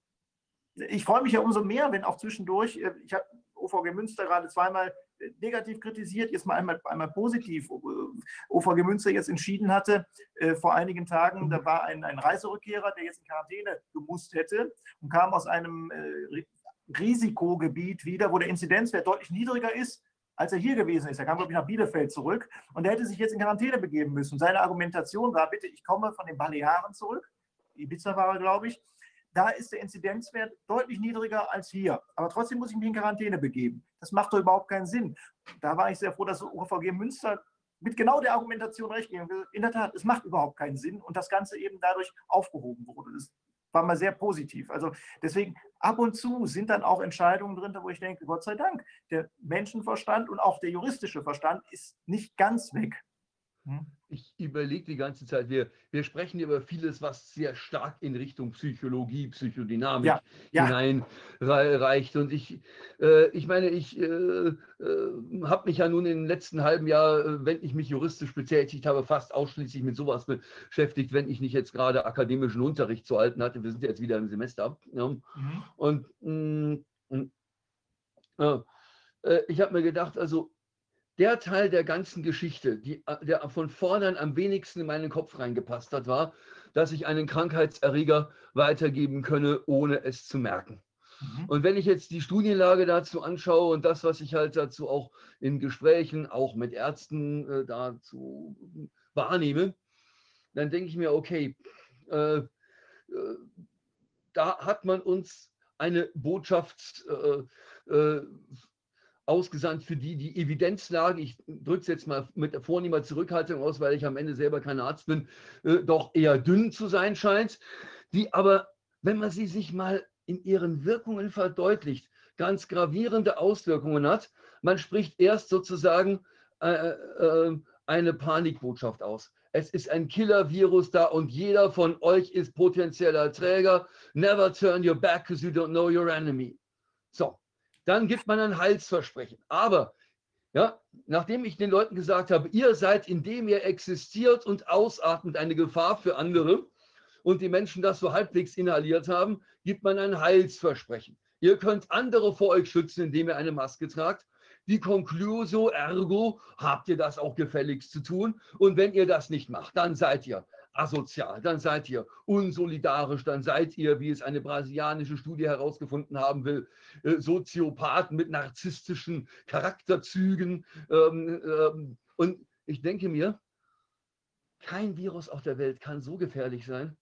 ich freue mich ja umso mehr, wenn auch zwischendurch, äh, ich habe OVG Münster gerade zweimal äh, negativ kritisiert, jetzt mal einmal, einmal positiv. OVG Münster jetzt entschieden hatte, äh, vor einigen Tagen, da war ein, ein Reiserückkehrer, der jetzt in Quarantäne gemusst hätte und kam aus einem äh, Risikogebiet wieder, wo der Inzidenzwert deutlich niedriger ist als er hier gewesen ist. Er kam, glaube ich, nach Bielefeld zurück und er hätte sich jetzt in Quarantäne begeben müssen. Seine Argumentation war, bitte, ich komme von den Balearen zurück, Ibiza war er, glaube ich, da ist der Inzidenzwert deutlich niedriger als hier. Aber trotzdem muss ich mich in Quarantäne begeben. Das macht doch überhaupt keinen Sinn. Da war ich sehr froh, dass UVG Münster mit genau der Argumentation recht ging. In der Tat, es macht überhaupt keinen Sinn und das Ganze eben dadurch aufgehoben wurde. Das war mal sehr positiv. Also deswegen ab und zu sind dann auch Entscheidungen drin, wo ich denke, Gott sei Dank, der Menschenverstand und auch der juristische Verstand ist nicht ganz weg. Hm? Ich überlege die ganze Zeit, wir, wir sprechen über vieles, was sehr stark in Richtung Psychologie, Psychodynamik ja, ja. hineinreicht. Und ich, äh, ich meine, ich äh, äh, habe mich ja nun im letzten halben Jahr, äh, wenn ich mich juristisch betätigt habe, fast ausschließlich mit sowas beschäftigt, wenn ich nicht jetzt gerade akademischen Unterricht zu halten hatte. Wir sind jetzt wieder im Semester. Ja. Mhm. Und mh, mm, mh, äh, ich habe mir gedacht, also der Teil der ganzen Geschichte, die, äh, der von vornherein am wenigsten in meinen Kopf reingepasst hat, war, dass ich einen Krankheitserreger weitergeben könne, ohne es zu merken. Mhm. Und wenn ich jetzt die Studienlage dazu anschaue und das, was ich halt dazu auch in Gesprächen, auch mit Ärzten äh, dazu wahrnehme, dann denke ich mir, okay, äh, äh, da hat man uns eine Botschaft äh, äh ausgesandt, für die die Evidenzlage, ich drücke es jetzt mal mit vornehmer Zurückhaltung aus, weil ich am Ende selber kein Arzt bin, äh, doch eher dünn zu sein scheint, die aber, wenn man sie sich mal in ihren Wirkungen verdeutlicht, ganz gravierende Auswirkungen hat. Man spricht erst sozusagen äh, äh, eine Panikbotschaft aus. Es ist ein Killer-Virus da und jeder von euch ist potenzieller Träger. Never turn your back because you don't know your enemy. So, dann gibt man ein Heilsversprechen. Aber ja, nachdem ich den Leuten gesagt habe, ihr seid, indem ihr existiert und ausatmet, eine Gefahr für andere und die Menschen das so halbwegs inhaliert haben, gibt man ein Heilsversprechen. Ihr könnt andere vor euch schützen, indem ihr eine Maske tragt. Die Conclusio ergo habt ihr das auch gefälligst zu tun. Und wenn ihr das nicht macht, dann seid ihr asozial, dann seid ihr unsolidarisch, dann seid ihr, wie es eine brasilianische Studie herausgefunden haben will, äh, Soziopathen mit narzisstischen Charakterzügen. Ähm, ähm, und ich denke mir, kein Virus auf der Welt kann so gefährlich sein,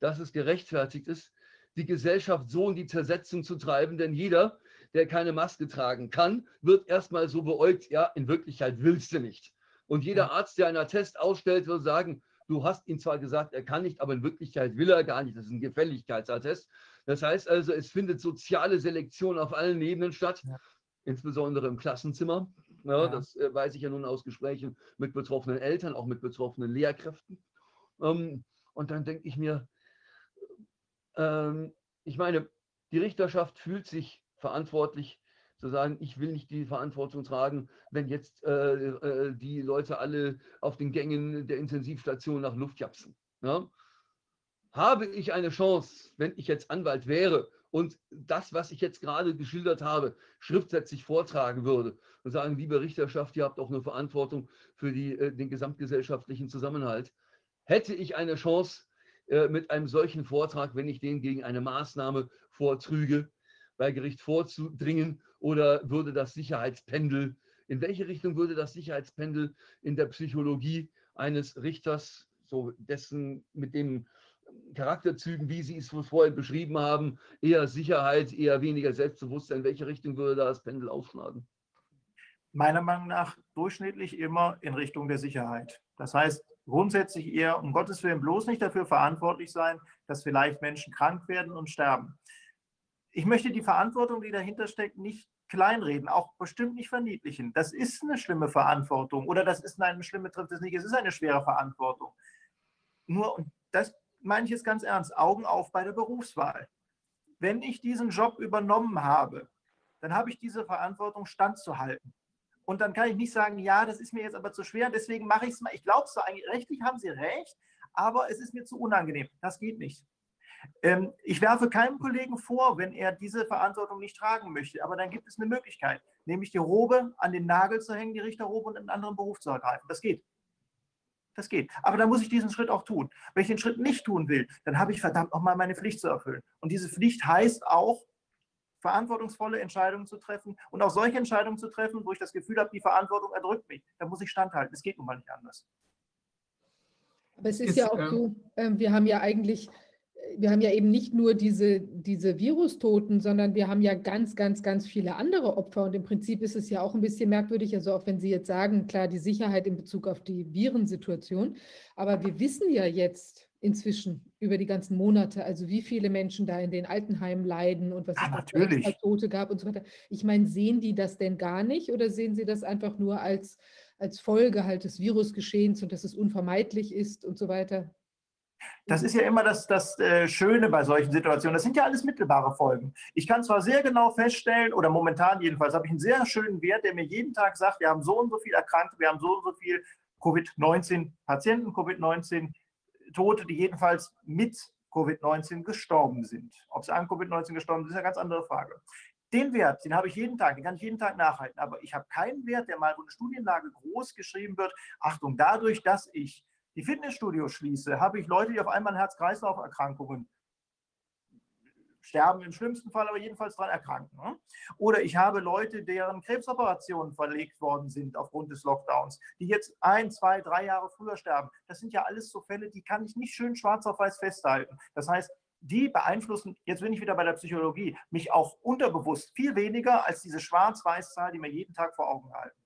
dass es gerechtfertigt ist, die Gesellschaft so in die Zersetzung zu treiben, denn jeder, der keine Maske tragen kann, wird erstmal so beäugt, ja, in Wirklichkeit willst du nicht. Und jeder Arzt, der einen Attest ausstellt, wird sagen, Du hast ihm zwar gesagt, er kann nicht, aber in Wirklichkeit will er gar nicht. Das ist ein Gefälligkeitsattest. Das heißt also, es findet soziale Selektion auf allen Ebenen statt, ja. insbesondere im Klassenzimmer. Ja, ja. Das äh, weiß ich ja nun aus Gesprächen mit betroffenen Eltern, auch mit betroffenen Lehrkräften. Ähm, und dann denke ich mir, ähm, ich meine, die Richterschaft fühlt sich verantwortlich zu sagen, ich will nicht die Verantwortung tragen, wenn jetzt äh, äh, die Leute alle auf den Gängen der Intensivstation nach Luft japsen. Ja? Habe ich eine Chance, wenn ich jetzt Anwalt wäre und das, was ich jetzt gerade geschildert habe, schriftsätzlich vortragen würde und sagen, liebe Richterschaft, ihr habt auch eine Verantwortung für die, äh, den gesamtgesellschaftlichen Zusammenhalt, hätte ich eine Chance äh, mit einem solchen Vortrag, wenn ich den gegen eine Maßnahme vortrüge, bei Gericht vorzudringen oder würde das Sicherheitspendel, in welche Richtung würde das Sicherheitspendel in der Psychologie eines Richters, so dessen mit den Charakterzügen, wie Sie es vorhin beschrieben haben, eher Sicherheit, eher weniger Selbstbewusstsein, in welche Richtung würde das Pendel aufschlagen? Meiner Meinung nach durchschnittlich immer in Richtung der Sicherheit. Das heißt, grundsätzlich eher um Gottes Willen bloß nicht dafür verantwortlich sein, dass vielleicht Menschen krank werden und sterben ich möchte die Verantwortung, die dahinter steckt, nicht kleinreden, auch bestimmt nicht verniedlichen. Das ist eine schlimme Verantwortung oder das ist eine schlimme trifft es nicht, es ist eine schwere Verantwortung. Nur, und das meine ich jetzt ganz ernst, Augen auf bei der Berufswahl. Wenn ich diesen Job übernommen habe, dann habe ich diese Verantwortung standzuhalten. Und dann kann ich nicht sagen, ja, das ist mir jetzt aber zu schwer, deswegen mache ich es mal. Ich glaube zwar eigentlich, rechtlich haben Sie recht, aber es ist mir zu unangenehm. Das geht nicht. Ähm, ich werfe keinem Kollegen vor, wenn er diese Verantwortung nicht tragen möchte, aber dann gibt es eine Möglichkeit, nämlich die Robe an den Nagel zu hängen, die Richterrobe und einen anderen Beruf zu ergreifen. Das geht. Das geht. Aber dann muss ich diesen Schritt auch tun. Wenn ich den Schritt nicht tun will, dann habe ich verdammt nochmal meine Pflicht zu erfüllen. Und diese Pflicht heißt auch, verantwortungsvolle Entscheidungen zu treffen und auch solche Entscheidungen zu treffen, wo ich das Gefühl habe, die Verantwortung erdrückt mich. Da muss ich standhalten. Es geht nun mal nicht anders. Aber es ist, ist ja auch ähm, so, äh, wir haben ja eigentlich wir haben ja eben nicht nur diese, diese Virustoten, sondern wir haben ja ganz, ganz, ganz viele andere Opfer. Und im Prinzip ist es ja auch ein bisschen merkwürdig, also auch wenn Sie jetzt sagen, klar, die Sicherheit in Bezug auf die Virensituation. Aber wir wissen ja jetzt inzwischen über die ganzen Monate, also wie viele Menschen da in den Altenheimen leiden und was ja, es da Tote gab und so weiter. Ich meine, sehen die das denn gar nicht oder sehen Sie das einfach nur als, als Folge halt des Virusgeschehens und dass es unvermeidlich ist und so weiter? Das ist ja immer das, das äh, Schöne bei solchen Situationen. Das sind ja alles mittelbare Folgen. Ich kann zwar sehr genau feststellen, oder momentan jedenfalls, habe ich einen sehr schönen Wert, der mir jeden Tag sagt, wir haben so und so viel Erkrankte, wir haben so und so viel Covid-19-Patienten, Covid-19-Tote, die jedenfalls mit Covid-19 gestorben sind. Ob sie an Covid-19 gestorben sind, ist eine ganz andere Frage. Den Wert, den habe ich jeden Tag, den kann ich jeden Tag nachhalten. Aber ich habe keinen Wert, der mal, wo eine Studienlage groß geschrieben wird. Achtung, dadurch, dass ich die Fitnessstudios schließe, habe ich Leute, die auf einmal Herz-Kreislauf-Erkrankungen sterben im schlimmsten Fall, aber jedenfalls daran erkranken. Ne? Oder ich habe Leute, deren Krebsoperationen verlegt worden sind aufgrund des Lockdowns, die jetzt ein, zwei, drei Jahre früher sterben. Das sind ja alles so Fälle, die kann ich nicht schön schwarz auf weiß festhalten. Das heißt, die beeinflussen, jetzt bin ich wieder bei der Psychologie, mich auch unterbewusst viel weniger als diese Schwarz-Weiß-Zahl, die wir jeden Tag vor Augen halten.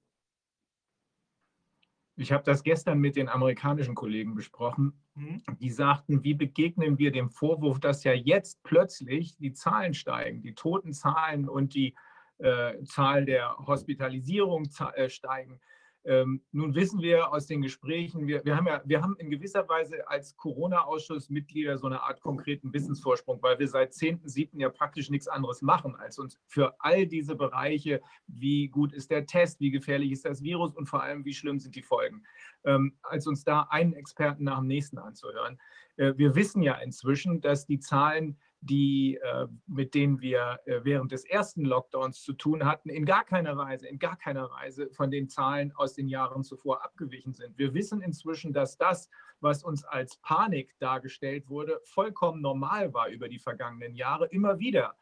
Ich habe das gestern mit den amerikanischen Kollegen besprochen. Mhm. Die sagten, wie begegnen wir dem Vorwurf, dass ja jetzt plötzlich die Zahlen steigen, die Totenzahlen und die äh, Zahl der Hospitalisierung äh, steigen. Ähm, nun wissen wir aus den Gesprächen, wir, wir, haben ja, wir haben in gewisser Weise als Corona-Ausschussmitglieder so eine Art konkreten Wissensvorsprung, weil wir seit 10.7. ja praktisch nichts anderes machen, als uns für all diese Bereiche, wie gut ist der Test, wie gefährlich ist das Virus und vor allem, wie schlimm sind die Folgen, ähm, als uns da einen Experten nach dem nächsten anzuhören. Äh, wir wissen ja inzwischen, dass die Zahlen die, äh, mit denen wir äh, während des ersten Lockdowns zu tun hatten, in gar keiner Weise, in gar keiner Weise von den Zahlen aus den Jahren zuvor abgewichen sind. Wir wissen inzwischen, dass das, was uns als Panik dargestellt wurde, vollkommen normal war über die vergangenen Jahre, immer wieder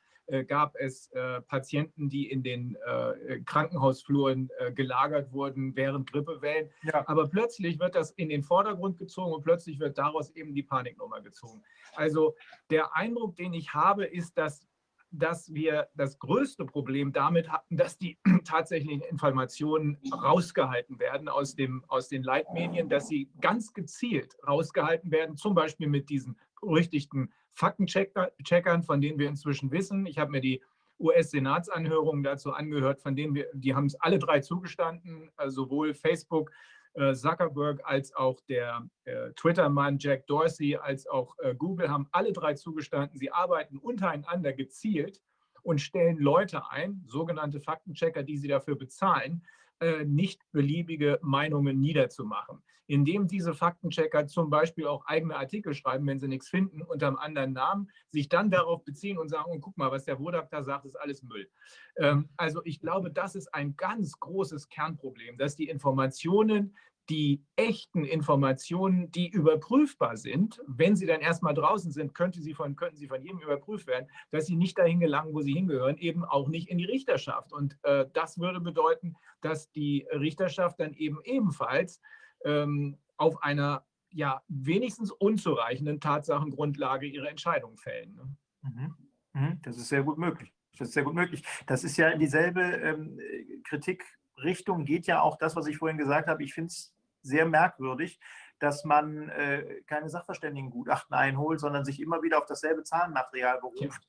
gab es äh, Patienten, die in den äh, Krankenhausfluren äh, gelagert wurden während Grippewellen. Ja. Aber plötzlich wird das in den Vordergrund gezogen und plötzlich wird daraus eben die Paniknummer gezogen. Also der Eindruck, den ich habe, ist, dass dass wir das größte Problem damit hatten, dass die [clears throat] tatsächlichen Informationen rausgehalten werden aus, dem, aus den Leitmedien, dass sie ganz gezielt rausgehalten werden, zum Beispiel mit diesen berüchtigten Faktencheckern, von denen wir inzwischen wissen. Ich habe mir die US-Senatsanhörungen dazu angehört, von denen wir, die haben es alle drei zugestanden, also sowohl Facebook, äh, Zuckerberg als auch der äh, Twitter-Mann Jack Dorsey als auch äh, Google haben alle drei zugestanden, sie arbeiten untereinander gezielt und stellen Leute ein, sogenannte Faktenchecker, die sie dafür bezahlen, äh, nicht beliebige Meinungen niederzumachen. Indem diese Faktenchecker zum Beispiel auch eigene Artikel schreiben, wenn sie nichts finden, unter einem anderen Namen, sich dann darauf beziehen und sagen, oh, guck mal, was der Wodak da sagt, ist alles Müll. Ähm, also ich glaube, das ist ein ganz großes Kernproblem, dass die Informationen, die echten Informationen, die überprüfbar sind, wenn sie dann erstmal draußen sind, könnte sie von, könnten sie von jedem überprüft werden, dass sie nicht dahin gelangen, wo sie hingehören, eben auch nicht in die Richterschaft. Und äh, das würde bedeuten, dass die Richterschaft dann eben ebenfalls ähm, auf einer ja wenigstens unzureichenden Tatsachengrundlage ihre Entscheidung fällen. Ne? Mhm. Mhm. Das ist sehr gut möglich. Das ist sehr gut möglich. Das ist ja dieselbe ähm, Kritikrichtung, geht ja auch das, was ich vorhin gesagt habe. Ich finde es sehr merkwürdig, dass man äh, keine Sachverständigengutachten einholt, sondern sich immer wieder auf dasselbe Zahlenmaterial beruft.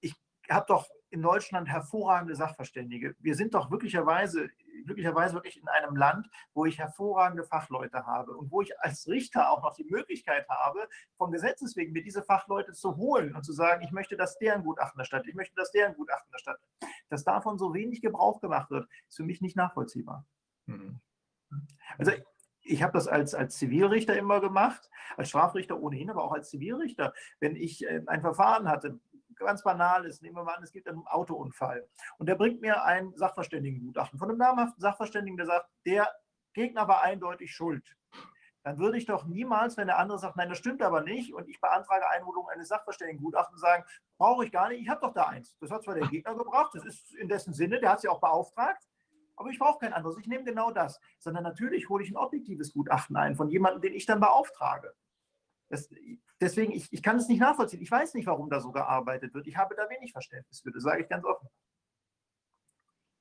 Ich habe doch in Deutschland hervorragende Sachverständige. Wir sind doch glücklicherweise, glücklicherweise wirklich in einem Land, wo ich hervorragende Fachleute habe und wo ich als Richter auch noch die Möglichkeit habe, von Gesetzes wegen mir diese Fachleute zu holen und zu sagen, ich möchte, dass deren Gutachten erstattet, ich möchte, dass deren Gutachten erstattet. Dass davon so wenig Gebrauch gemacht wird, ist für mich nicht nachvollziehbar. Mhm. Also ich habe das als, als Zivilrichter immer gemacht, als Strafrichter ohnehin, aber auch als Zivilrichter. Wenn ich äh, ein Verfahren hatte, ganz banal ist, nehmen wir mal an, es gibt einen Autounfall und der bringt mir ein Sachverständigengutachten von einem namhaften Sachverständigen, der sagt, der Gegner war eindeutig schuld. dann würde ich doch niemals, wenn der andere sagt, nein, das stimmt aber nicht, und ich beantrage Einholung eines Sachverständigengutachtens, sagen, brauche ich gar nicht, ich habe doch da eins. Das hat zwar der Gegner gebracht, das ist in dessen Sinne, der hat ja auch beauftragt, aber ich brauche kein anderes, ich nehme genau das. Sondern natürlich hole ich ein objektives Gutachten ein von jemandem, den ich dann beauftrage. Das, deswegen, ich, ich kann es nicht nachvollziehen. Ich weiß nicht, warum da so gearbeitet wird. Ich habe da wenig Verständnis für, das sage ich ganz offen.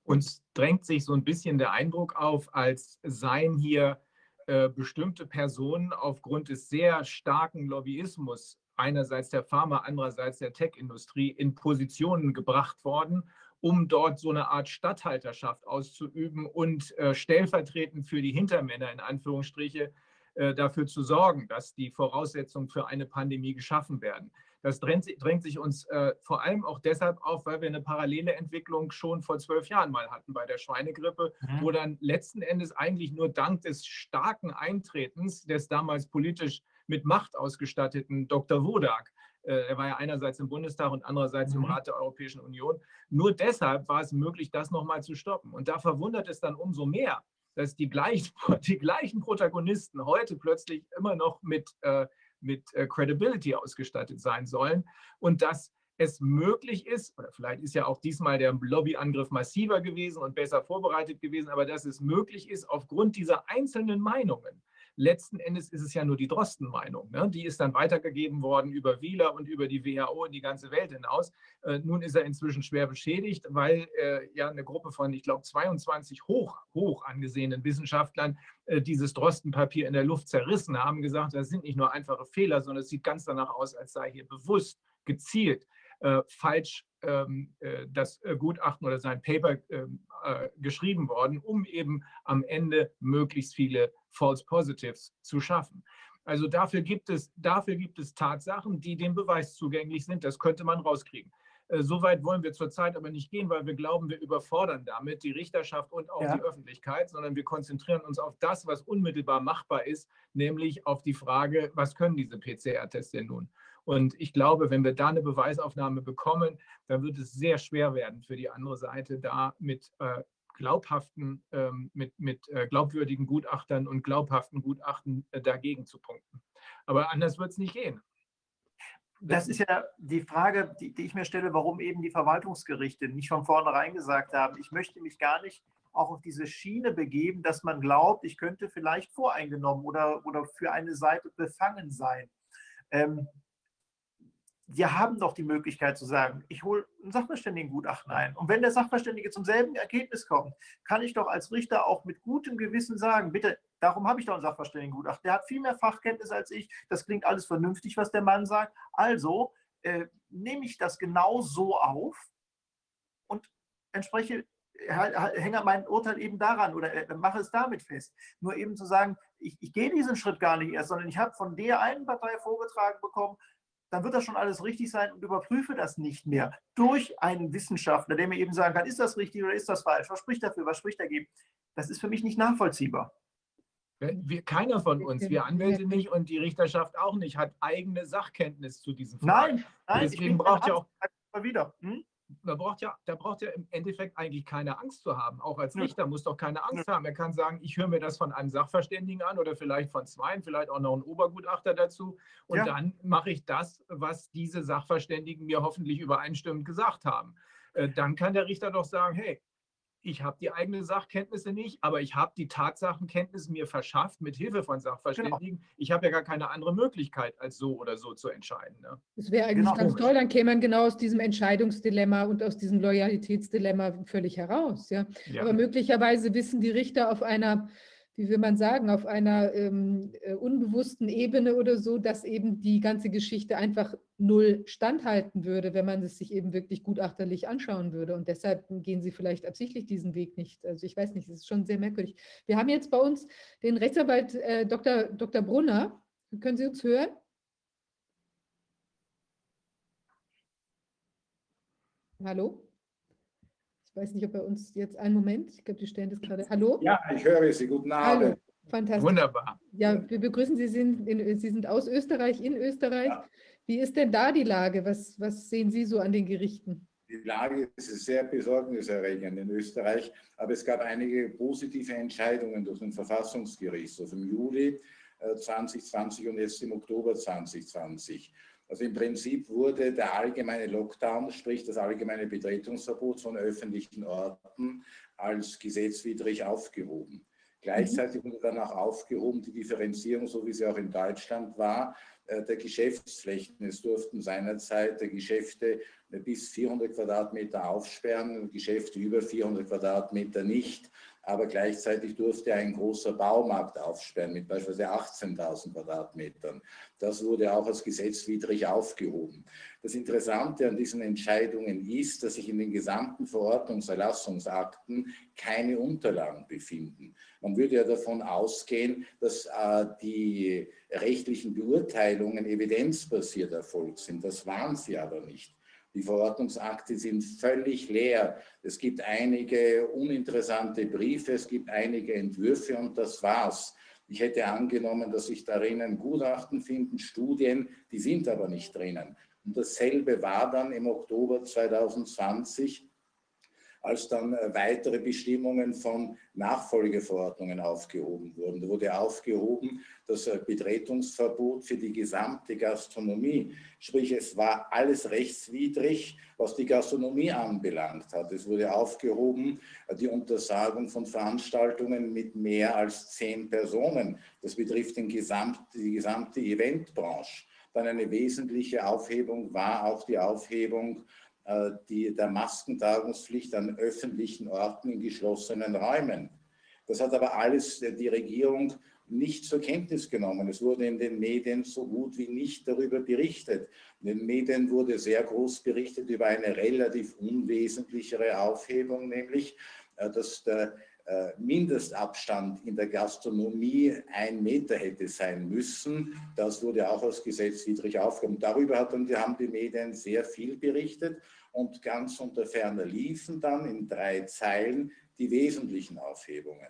Uns drängt sich so ein bisschen der Eindruck auf, als seien hier äh, bestimmte Personen aufgrund des sehr starken Lobbyismus einerseits der Pharma, andererseits der Tech-Industrie in Positionen gebracht worden, um dort so eine Art Statthalterschaft auszuüben und äh, stellvertretend für die Hintermänner in Anführungsstriche äh, dafür zu sorgen, dass die Voraussetzungen für eine Pandemie geschaffen werden. Das drängt, drängt sich uns äh, vor allem auch deshalb auf, weil wir eine parallele Entwicklung schon vor zwölf Jahren mal hatten bei der Schweinegrippe, mhm. wo dann letzten Endes eigentlich nur dank des starken Eintretens des damals politisch mit Macht ausgestatteten Dr. Wodak, er war ja einerseits im Bundestag und andererseits im mhm. Rat der Europäischen Union. Nur deshalb war es möglich, das nochmal zu stoppen. Und da verwundert es dann umso mehr, dass die gleichen, [laughs] die gleichen Protagonisten heute plötzlich immer noch mit äh, mit äh, Credibility ausgestattet sein sollen und dass es möglich ist, oder vielleicht ist ja auch diesmal der Lobbyangriff massiver gewesen und besser vorbereitet gewesen, aber dass es möglich ist, aufgrund dieser einzelnen Meinungen letzten Endes ist es ja nur die Drosten-Meinung. Ne? Die ist dann weitergegeben worden über Wieler und über die WHO in die ganze Welt hinaus. Äh, nun ist er inzwischen schwer beschädigt, weil äh, ja eine Gruppe von, ich glaube, 22 hoch, hoch angesehenen Wissenschaftlern äh, dieses Drosten-Papier in der Luft zerrissen haben, gesagt, das sind nicht nur einfache Fehler, sondern es sieht ganz danach aus, als sei hier bewusst, gezielt falsch ähm, äh, das äh, Gutachten oder sein Paper ähm, äh, geschrieben worden, um eben am Ende möglichst viele False Positives zu schaffen. Also dafür gibt es, dafür gibt es Tatsachen, die dem Beweis zugänglich sind. Das könnte man rauskriegen. Äh, Soweit wollen wir zurzeit aber nicht gehen, weil wir glauben, wir überfordern damit die Richterschaft und auch ja. die Öffentlichkeit, sondern wir konzentrieren uns auf das, was unmittelbar machbar ist, nämlich auf die Frage, was können diese PCR-Tests denn nun? Und ich glaube, wenn wir da eine Beweisaufnahme bekommen, dann wird es sehr schwer werden für die andere Seite, da mit äh, glaubhaften, ähm, mit, mit äh, glaubwürdigen Gutachtern und glaubhaften Gutachten äh, dagegen zu punkten. Aber anders wird es nicht gehen. Das ist ja die Frage, die, die, ich mir stelle, warum eben die Verwaltungsgerichte nicht von vornherein gesagt haben, ich möchte mich gar nicht auch auf diese Schiene begeben, dass man glaubt, ich könnte vielleicht voreingenommen oder, oder für eine Seite befangen sein. Ähm, wir haben doch die Möglichkeit zu sagen, ich hole ein Sachverständigengutachten ein. Und wenn der Sachverständige zum selben Ergebnis kommt, kann ich doch als Richter auch mit gutem Gewissen sagen, bitte, darum habe ich doch ein Sachverständigengutachten. Der hat viel mehr Fachkenntnis als ich. Das klingt alles vernünftig, was der Mann sagt. Also äh, nehme ich das genau so auf und entspreche hänge mein Urteil eben daran oder äh, mache es damit fest. Nur eben zu sagen, ich, ich gehe diesen Schritt gar nicht erst, sondern ich habe von der einen Partei vorgetragen bekommen, dann wird das schon alles richtig sein und überprüfe das nicht mehr durch einen Wissenschaftler, der mir eben sagen kann, ist das richtig oder ist das falsch? Was spricht dafür? Was spricht dagegen? Das ist für mich nicht nachvollziehbar. Wir, keiner von uns, wir Anwälte nicht und die Richterschaft auch nicht, hat eigene Sachkenntnis zu diesem Fall. Nein, nein deswegen braucht ja auch wieder. Hm? Da braucht ja, da braucht ja im Endeffekt eigentlich keine Angst zu haben. Auch als Richter muss doch keine Angst haben. Er kann sagen, ich höre mir das von einem Sachverständigen an oder vielleicht von zwei, vielleicht auch noch ein Obergutachter dazu. Und ja. dann mache ich das, was diese Sachverständigen mir hoffentlich übereinstimmend gesagt haben. Äh, dann kann der Richter doch sagen, hey, ich habe die eigenen Sachkenntnisse nicht, aber ich habe die Tatsachenkenntnis mir verschafft mit Hilfe von Sachverständigen. Genau. Ich habe ja gar keine andere Möglichkeit, als so oder so zu entscheiden. Ne? Das wäre eigentlich genau. ganz toll, dann käme man genau aus diesem Entscheidungsdilemma und aus diesem Loyalitätsdilemma völlig heraus. Ja? ja. Aber möglicherweise wissen die Richter auf einer wie will man sagen, auf einer ähm, äh, unbewussten Ebene oder so, dass eben die ganze Geschichte einfach null standhalten würde, wenn man es sich eben wirklich gutachterlich anschauen würde. Und deshalb gehen sie vielleicht absichtlich diesen Weg nicht. Also ich weiß nicht, es ist schon sehr merkwürdig. Wir haben jetzt bei uns den Rechtsanwalt äh, Dr. Dr. Brunner. Können Sie uns hören? Hallo? Ich weiß nicht, ob bei uns jetzt einen Moment, ich glaube, die stellen das gerade. Hallo? Ja, ich höre Sie. Guten Abend. Hallo. Fantastisch. Wunderbar. Ja, wir begrüßen Sie. Sind in, Sie sind aus Österreich, in Österreich. Ja. Wie ist denn da die Lage? Was, was sehen Sie so an den Gerichten? Die Lage ist sehr besorgniserregend in Österreich, aber es gab einige positive Entscheidungen durch den Verfassungsgerichtshof. Im Juli 2020 und jetzt im Oktober 2020. Also im Prinzip wurde der allgemeine Lockdown, sprich das allgemeine Betretungsverbot von öffentlichen Orten als gesetzwidrig aufgehoben. Gleichzeitig wurde dann auch aufgehoben die Differenzierung, so wie sie auch in Deutschland war, äh, der Geschäftsflächen. Es durften seinerzeit Geschäfte bis 400 Quadratmeter aufsperren, Geschäfte über 400 Quadratmeter nicht aber gleichzeitig durfte ein großer Baumarkt aufsperren mit beispielsweise 18.000 Quadratmetern. Das wurde auch als gesetzwidrig aufgehoben. Das Interessante an diesen Entscheidungen ist, dass sich in den gesamten Verordnungserlassungsakten keine Unterlagen befinden. Man würde ja davon ausgehen, dass äh, die rechtlichen Beurteilungen evidenzbasiert erfolgt sind. Das waren sie aber nicht. Die Verordnungsakte sind völlig leer. Es gibt einige uninteressante Briefe, es gibt einige Entwürfe und das war's. Ich hätte angenommen, dass sich darin Gutachten finden, Studien, die sind aber nicht drinnen. Und dasselbe war dann im Oktober 2020 als dann äh, weitere Bestimmungen von Nachfolgeverordnungen aufgehoben wurden. Da wurde aufgehoben das äh, Betretungsverbot für die gesamte Gastronomie. Sprich, es war alles rechtswidrig, was die Gastronomie anbelangt hat. Es wurde aufgehoben äh, die Untersagung von Veranstaltungen mit mehr als zehn Personen. Das betrifft den Gesamt, die gesamte Eventbranche. Dann eine wesentliche Aufhebung war auch die Aufhebung die, der Maskentragungspflicht an öffentlichen Orten in geschlossenen Räumen. Das hat aber alles die Regierung nicht zur Kenntnis genommen. Es wurde in den Medien so gut wie nicht darüber berichtet. In den Medien wurde sehr groß berichtet über eine relativ unwesentlichere Aufhebung, nämlich äh, dass der äh, Mindestabstand in der Gastronomie ein Meter hätte sein müssen. Das wurde auch als gesetzwidrig aufgehoben. Darüber haben die Medien sehr viel berichtet und ganz unter ferner liefen dann in drei Zeilen die wesentlichen Aufhebungen.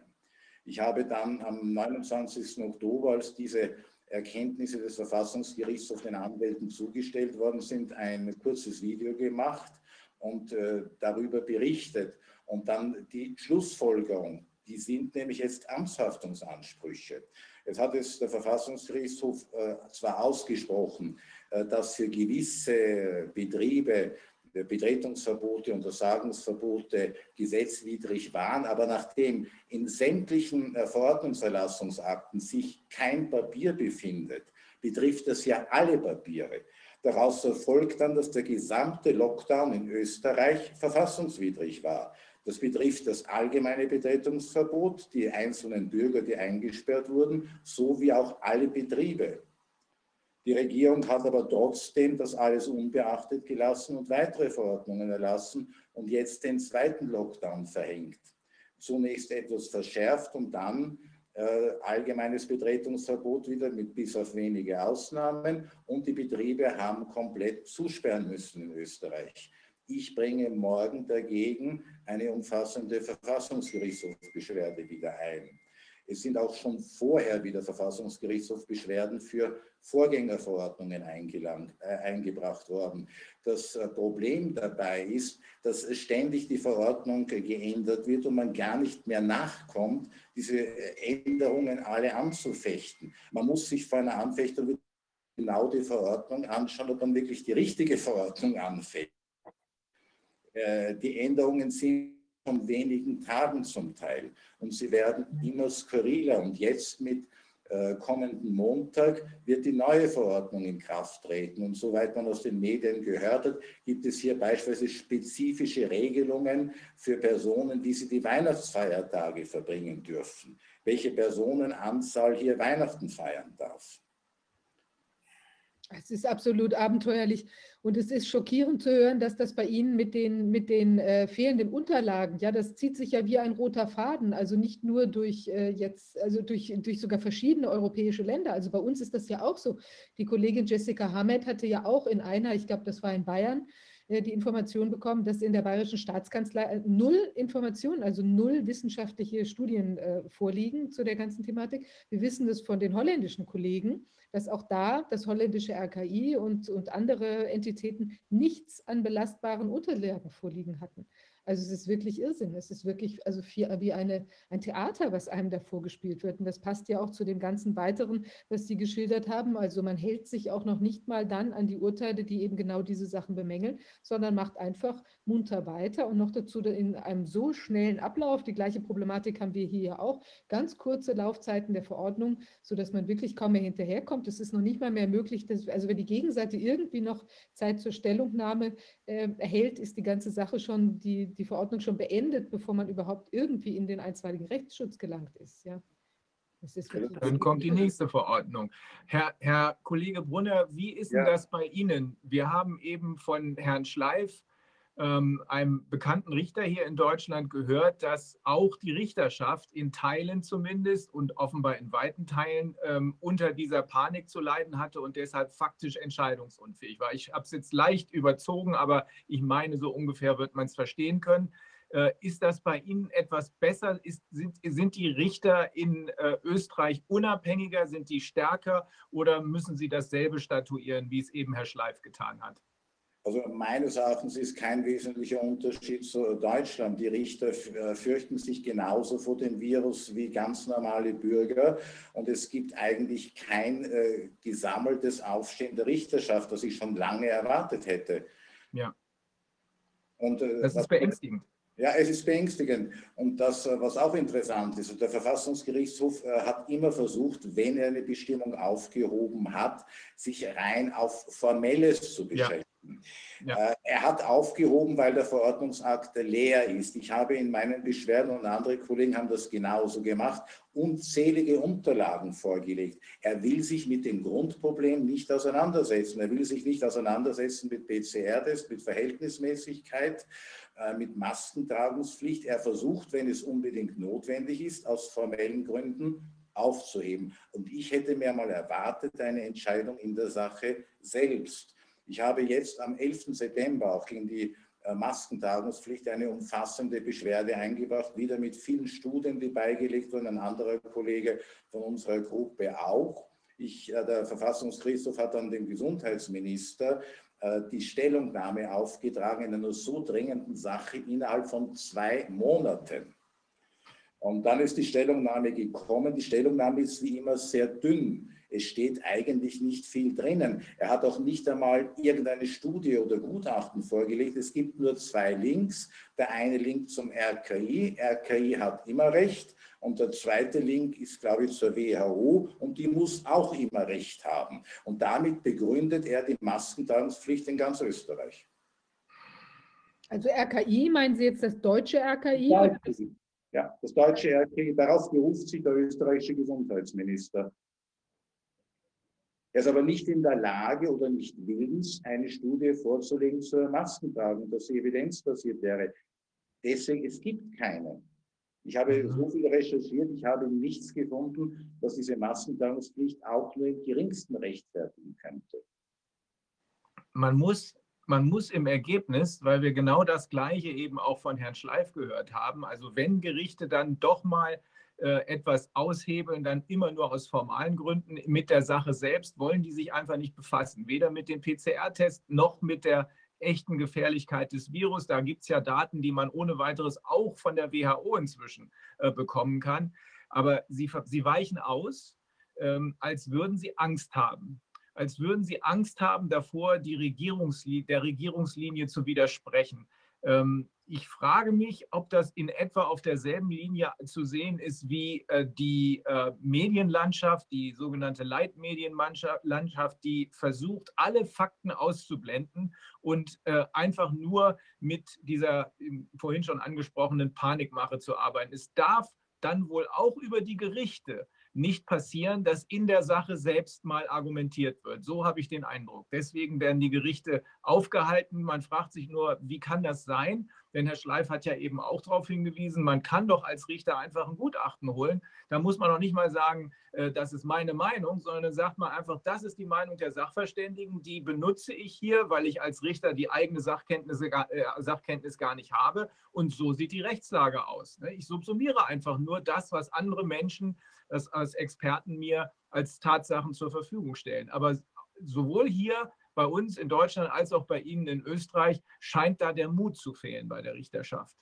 Ich habe dann am 29. Oktober, als diese Erkenntnisse des Verfassungsgerichts auf den Anwälten zugestellt worden sind, ein kurzes Video gemacht und äh, darüber berichtet. Und dann die Schlussfolgerung, die sind nämlich jetzt Amtshaftungsansprüche. Jetzt hat es der Verfassungsgerichtshof äh, zwar ausgesprochen, äh, dass für gewisse Betriebe Betretungsverbote, Untersagungsverbote gesetzwidrig waren. Aber nachdem in sämtlichen äh, Verordnungserlassungsakten sich kein Papier befindet, betrifft das ja alle Papiere. Daraus erfolgt dann, dass der gesamte Lockdown in Österreich verfassungswidrig war. Das betrifft das allgemeine Betretungsverbot, die einzelnen Bürger, die eingesperrt wurden, sowie auch alle Betriebe. Die Regierung hat aber trotzdem das alles unbeachtet gelassen und weitere Verordnungen erlassen und jetzt den zweiten Lockdown verhängt. Zunächst etwas verschärft und dann äh, allgemeines Betretungsverbot wieder mit bis auf wenige Ausnahmen und die Betriebe haben komplett zusperren müssen in Österreich. Ich bringe morgen dagegen eine umfassende Verfassungsgerichtshofbeschwerde wieder ein. Es sind auch schon vorher wieder Verfassungsgerichtshofbeschwerden für Vorgängerverordnungen äh, eingebracht worden. Das äh, Problem dabei ist, dass ständig die Verordnung geändert wird und man gar nicht mehr nachkommt, diese äh, Änderungen alle anzufechten. Man muss sich vor einer Anfechtung genau die Verordnung anschauen, ob man wirklich die richtige Verordnung anfecht. Die Änderungen sind von wenigen Tagen zum Teil. Und sie werden immer skurriler. Und jetzt mit äh, kommenden Montag wird die neue Verordnung in Kraft treten. Und soweit man aus den Medien gehört hat, gibt es hier beispielsweise spezifische Regelungen für Personen, wie sie die Weihnachtsfeiertage verbringen dürfen. Welche Personenanzahl hier Weihnachten feiern darf. Es ist absolut abenteuerlich und es ist schockierend zu hören, dass das bei Ihnen mit den, mit den äh, fehlenden Unterlagen, ja, das zieht sich ja wie ein roter Faden, also nicht nur durch äh, jetzt, also durch, durch sogar verschiedene europäische Länder. Also bei uns ist das ja auch so. Die Kollegin Jessica Hamed hatte ja auch in einer, ich glaube, das war in Bayern, äh, die Information bekommen, dass in der Bayerischen Staatskanzlei äh, null Informationen, also null wissenschaftliche Studien äh, vorliegen zu der ganzen Thematik. Wir wissen das von den holländischen Kollegen, dass auch da das holländische RKI und, und andere Entitäten nichts an belastbaren Unterlagen vorliegen hatten. Also es ist wirklich Irrsinn. Es ist wirklich also wie eine, ein Theater, was einem da vorgespielt wird. Und das passt ja auch zu dem ganzen Weiteren, was Sie geschildert haben. Also man hält sich auch noch nicht mal dann an die Urteile, die eben genau diese Sachen bemängeln, sondern macht einfach munter weiter und noch dazu in einem so schnellen Ablauf. Die gleiche Problematik haben wir hier auch. Ganz kurze Laufzeiten der Verordnung, sodass man wirklich kaum mehr hinterherkommt. Es ist noch nicht mal mehr möglich, dass, also wenn die Gegenseite irgendwie noch Zeit zur Stellungnahme äh, erhält, ist die ganze Sache schon, die, die Verordnung schon beendet, bevor man überhaupt irgendwie in den einstweiligen Rechtsschutz gelangt ist. Ja. Dann kommt die nächste Verordnung. Herr, Herr Kollege Brunner, wie ist ja. denn das bei Ihnen? Wir haben eben von Herrn Schleif einem bekannten Richter hier in Deutschland gehört, dass auch die Richterschaft in Teilen zumindest und offenbar in weiten Teilen ähm, unter dieser Panik zu leiden hatte und deshalb faktisch entscheidungsunfähig war. Ich habe es jetzt leicht überzogen, aber ich meine, so ungefähr wird man es verstehen können. Äh, ist das bei Ihnen etwas besser? Ist, sind, sind die Richter in äh, Österreich unabhängiger? Sind die stärker? Oder müssen Sie dasselbe statuieren, wie es eben Herr Schleif getan hat? Also meines Erachtens ist kein wesentlicher Unterschied zu Deutschland. Die Richter äh, fürchten sich genauso vor dem Virus wie ganz normale Bürger. Und es gibt eigentlich kein äh, gesammeltes Aufstehen der Richterschaft, das ich schon lange erwartet hätte. Ja. Und, äh, das ist beängstigend. Ja, es ist beängstigend. Und das, äh, was auch interessant ist, der Verfassungsgerichtshof äh, hat immer versucht, wenn er eine Bestimmung aufgehoben hat, sich rein auf Formelles zu beschränken. Ja. Äh, er hat aufgehoben, weil der Verordnungsakt leer ist. Ich habe in meinen Beschwerden und andere Kollegen haben das genauso gemacht, unzählige Unterlagen vorgelegt. Er will sich mit dem Grundproblem nicht auseinandersetzen. Er will sich nicht auseinandersetzen mit PCR-Test, mit Verhältnismäßigkeit, äh, mit Maskentragungspflicht. Er versucht, wenn es unbedingt notwendig ist, aus formellen Gründen aufzuheben. Und ich hätte mir mal erwartet, eine Entscheidung in der Sache selbst. Ich habe jetzt am 11. September auch gegen die äh, Maskentragungspflicht eine umfassende Beschwerde eingebracht, wieder mit vielen Studien, die beigelegt wurden, ein anderer Kollege von unserer Gruppe auch. Ich, äh, der Verfassungsgerichtshof hat dann dem Gesundheitsminister äh, die Stellungnahme aufgetragen in einer so dringenden Sache innerhalb von zwei Monaten. Und dann ist die Stellungnahme gekommen. Die Stellungnahme ist wie immer sehr dünn. Es steht eigentlich nicht viel drinnen. Er hat auch nicht einmal irgendeine Studie oder Gutachten vorgelegt. Es gibt nur zwei Links. Der eine Link zum RKI. RKI hat immer recht. Und der zweite Link ist, glaube ich, zur WHO und die muss auch immer Recht haben. Und damit begründet er die Maskentragungspflicht in ganz Österreich. Also RKI, meinen Sie jetzt das deutsche RKI? Ja, das deutsche RKI. Darauf beruft sich der österreichische Gesundheitsminister. Er ist aber nicht in der Lage oder nicht willens, eine Studie vorzulegen zur Maskentragung, dass sie evidenzbasiert wäre. Deswegen, es gibt keine. Ich habe mhm. so viel recherchiert, ich habe nichts gefunden, dass diese Massentragungspflicht auch nur im geringsten rechtfertigen könnte. Man muss, man muss im Ergebnis, weil wir genau das Gleiche eben auch von Herrn Schleif gehört haben, also wenn Gerichte dann doch mal etwas aushebeln, dann immer nur aus formalen Gründen. Mit der Sache selbst wollen die sich einfach nicht befassen, weder mit dem PCR-Test noch mit der echten Gefährlichkeit des Virus. Da gibt es ja Daten, die man ohne weiteres auch von der WHO inzwischen äh, bekommen kann. Aber sie, sie weichen aus, ähm, als würden sie Angst haben. Als würden sie Angst haben davor, die Regierungsli der Regierungslinie zu widersprechen. Ähm, ich frage mich, ob das in etwa auf derselben Linie zu sehen ist wie äh, die äh, Medienlandschaft, die sogenannte Leitmedienlandschaft, die versucht, alle Fakten auszublenden und äh, einfach nur mit dieser vorhin schon angesprochenen Panikmache zu arbeiten. Es darf dann wohl auch über die Gerichte nicht passieren, dass in der Sache selbst mal argumentiert wird. So habe ich den Eindruck. Deswegen werden die Gerichte aufgehalten. Man fragt sich nur, wie kann das sein? Denn Herr Schleif hat ja eben auch darauf hingewiesen, man kann doch als Richter einfach ein Gutachten holen. Da muss man doch nicht mal sagen, äh, das ist meine Meinung, sondern sagt man einfach, das ist die Meinung der Sachverständigen, die benutze ich hier, weil ich als Richter die eigene Sachkenntnisse, äh, Sachkenntnis gar nicht habe. Und so sieht die Rechtslage aus. Ne? Ich subsumiere einfach nur das, was andere Menschen als Experten mir als Tatsachen zur Verfügung stellen. Aber sowohl hier bei uns in Deutschland als auch bei Ihnen in Österreich scheint da der Mut zu fehlen bei der Richterschaft.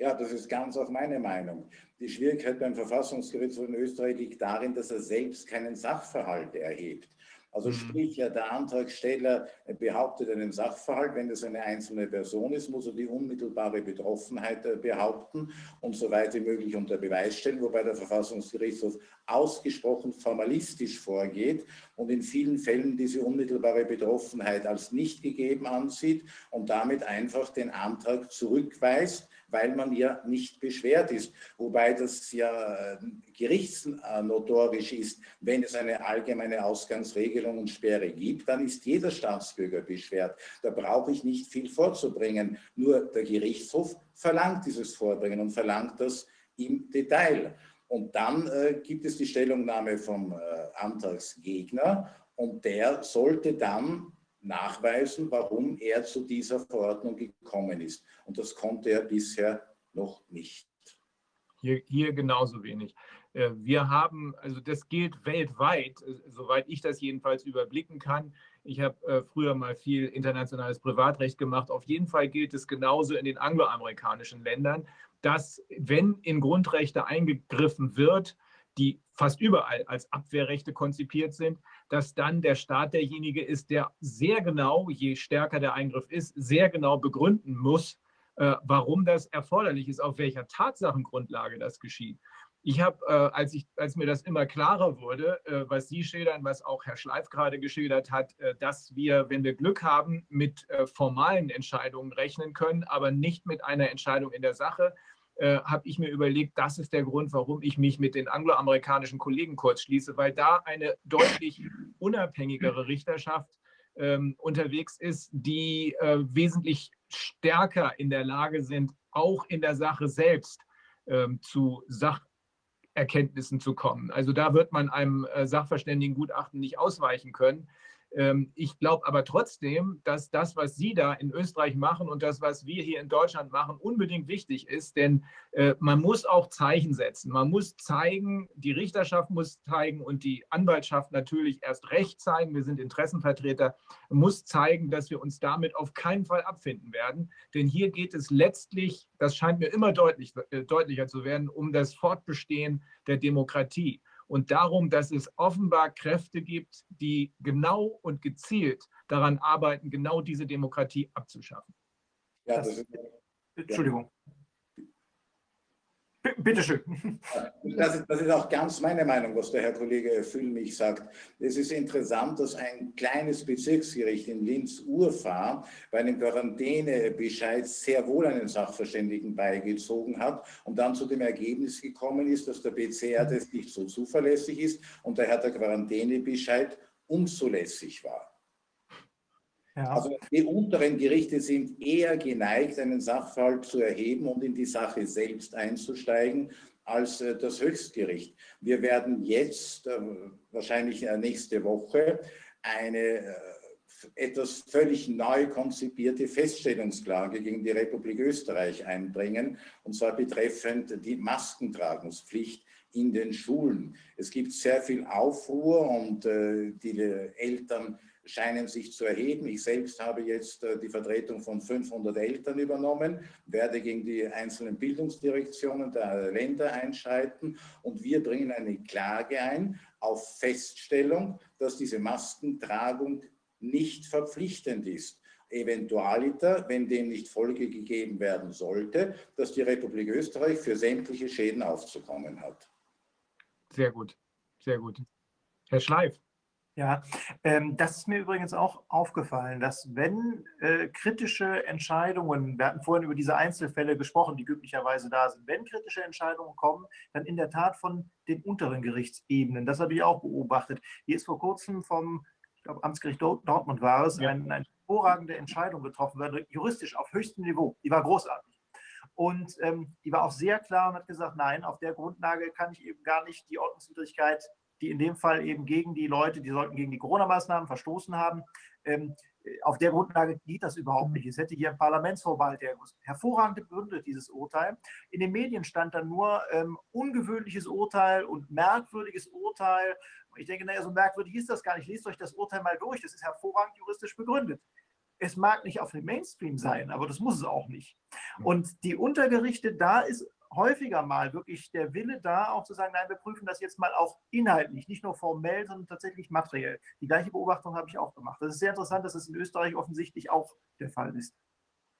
Ja, das ist ganz auch meine Meinung. Die Schwierigkeit beim Verfassungsgerichtshof in Österreich liegt darin, dass er selbst keinen Sachverhalt erhebt. Also mhm. sprich, ja, der Antragsteller behauptet einen Sachverhalt, wenn das eine einzelne Person ist, muss er die unmittelbare Betroffenheit äh, behaupten und so weit wie möglich unter Beweis stellen, wobei der Verfassungsgerichtshof ausgesprochen formalistisch vorgeht und in vielen Fällen diese unmittelbare Betroffenheit als nicht gegeben ansieht und damit einfach den Antrag zurückweist weil man ja nicht beschwert ist. Wobei das ja äh, gerichtsnotorisch ist, wenn es eine allgemeine Ausgangsregelung und Sperre gibt, dann ist jeder Staatsbürger beschwert. Da brauche ich nicht viel vorzubringen. Nur der Gerichtshof verlangt dieses Vorbringen und verlangt das im Detail. Und dann äh, gibt es die Stellungnahme vom äh, Antragsgegner und der sollte dann nachweisen, warum er zu dieser Verordnung gekommen ist. Und das konnte er bisher noch nicht. Hier, hier genauso wenig. Äh, wir haben, also das gilt weltweit, äh, soweit ich das jedenfalls überblicken kann. Ich habe äh, früher mal viel internationales Privatrecht gemacht. Auf jeden Fall gilt es genauso in den angloamerikanischen Ländern, dass wenn in Grundrechte eingegriffen wird, die fast überall als Abwehrrechte konzipiert sind, dass dann der Staat derjenige ist, der sehr genau, je stärker der Eingriff ist, sehr genau begründen muss, warum das erforderlich ist, auf welcher Tatsachengrundlage das geschieht. Ich habe, äh, als, als mir das immer klarer wurde, äh, was Sie schildern, was auch Herr Schleif gerade geschildert hat, äh, dass wir, wenn wir Glück haben, mit äh, formalen Entscheidungen rechnen können, aber nicht mit einer Entscheidung in der Sache, äh, habe ich mir überlegt, das ist der Grund, warum ich mich mit den angloamerikanischen Kollegen kurz schließe, weil da eine deutlich unabhängigere Richterschaft ähm, unterwegs ist, die äh, wesentlich stärker in der Lage sind, auch in der Sache selbst ähm, zu Sacherkenntnissen zu kommen. Also da wird man einem äh, Sachverständigengutachten nicht ausweichen können. Ähm, ich glaube aber trotzdem, dass das, was Sie da in Österreich machen und das, was wir hier in Deutschland machen, unbedingt wichtig ist, denn äh, man muss auch Zeichen setzen. Man muss zeigen, die Richterschaft muss zeigen und die Anwaltschaft natürlich erst recht zeigen. Wir sind Interessenvertreter, muss zeigen, dass wir uns damit auf keinen Fall abfinden werden. Denn hier geht es letztlich, das scheint mir immer deutlich, äh, deutlicher zu werden, um das Fortbestehen der Demokratie und darum, dass es offenbar Kräfte gibt, die genau und gezielt daran arbeiten, genau diese Demokratie abzuschaffen. Ja, das ist, Entschuldigung. Bitte schön. Das ist, das ist, auch ganz meine Meinung, was der Herr Kollege Füllmich sagt. Es ist interessant, dass ein kleines Bezirksgericht in Linz-Urfahr bei einem Quarantänebescheid sehr wohl einen Sachverständigen beigezogen hat und dann zu dem Ergebnis gekommen ist, dass der PCR-Test nicht so zuverlässig ist und daher der Quarantänebescheid unzulässig war. Ja. Also die unteren Gerichte sind eher geneigt, einen Sachverhalt zu erheben und in die Sache selbst einzusteigen als äh, das Höchstgericht. Wir werden jetzt, äh, wahrscheinlich äh, nächste Woche, eine etwas völlig neu konzipierte Feststellungsklage gegen die Republik Österreich einbringen, und zwar betreffend die Maskentragungspflicht in den Schulen. Es gibt sehr viel Aufruhr und die Eltern scheinen sich zu erheben. Ich selbst habe jetzt äh, die Vertretung von 500 Eltern übernommen, werde gegen die einzelnen Bildungsdirektionen der Länder einschreiten und wir bringen eine Klage ein auf Feststellung, dass diese Maskentragung nicht verpflichtend ist. Eventualiter, wenn dem nicht Folge gegeben werden sollte, dass die Republik Österreich für sämtliche Schäden aufzukommen hat. Sehr gut, sehr gut. Herr Schleif. Ja, ähm, das ist mir übrigens auch aufgefallen, dass wenn äh, kritische Entscheidungen, wir hatten vorhin über diese Einzelfälle gesprochen, die glücklicherweise da sind, wenn kritische Entscheidungen kommen, dann in der Tat von den unteren Gerichtsebenen. Das habe ich auch beobachtet. Hier ist vor kurzem vom, ich glaube, Amtsgericht Dortmund war es, ja. eine, eine hervorragende Entscheidung getroffen worden, juristisch auf höchstem Niveau. Die war großartig. Und ähm, die war auch sehr klar und hat gesagt, nein, auf der Grundlage kann ich eben gar nicht die Ordnungswidrigkeit die in dem Fall eben gegen die Leute, die sollten gegen die Corona-Maßnahmen verstoßen haben. Ähm, auf der Grundlage geht das überhaupt nicht. Es hätte hier ein Parlamentsvorbehalt, der hervorragend begründet, dieses Urteil. In den Medien stand dann nur ähm, ungewöhnliches Urteil und merkwürdiges Urteil. Ich denke, naja, so merkwürdig ist das gar nicht. Lest euch das Urteil mal durch. Das ist hervorragend juristisch begründet. Es mag nicht auf dem Mainstream sein, aber das muss es auch nicht. Und die Untergerichte, da ist häufiger mal wirklich der Wille da, auch zu sagen, nein, wir prüfen das jetzt mal auch inhaltlich, nicht nur formell, sondern tatsächlich materiell. Die gleiche Beobachtung habe ich auch gemacht. Das ist sehr interessant, dass es in Österreich offensichtlich auch der Fall ist.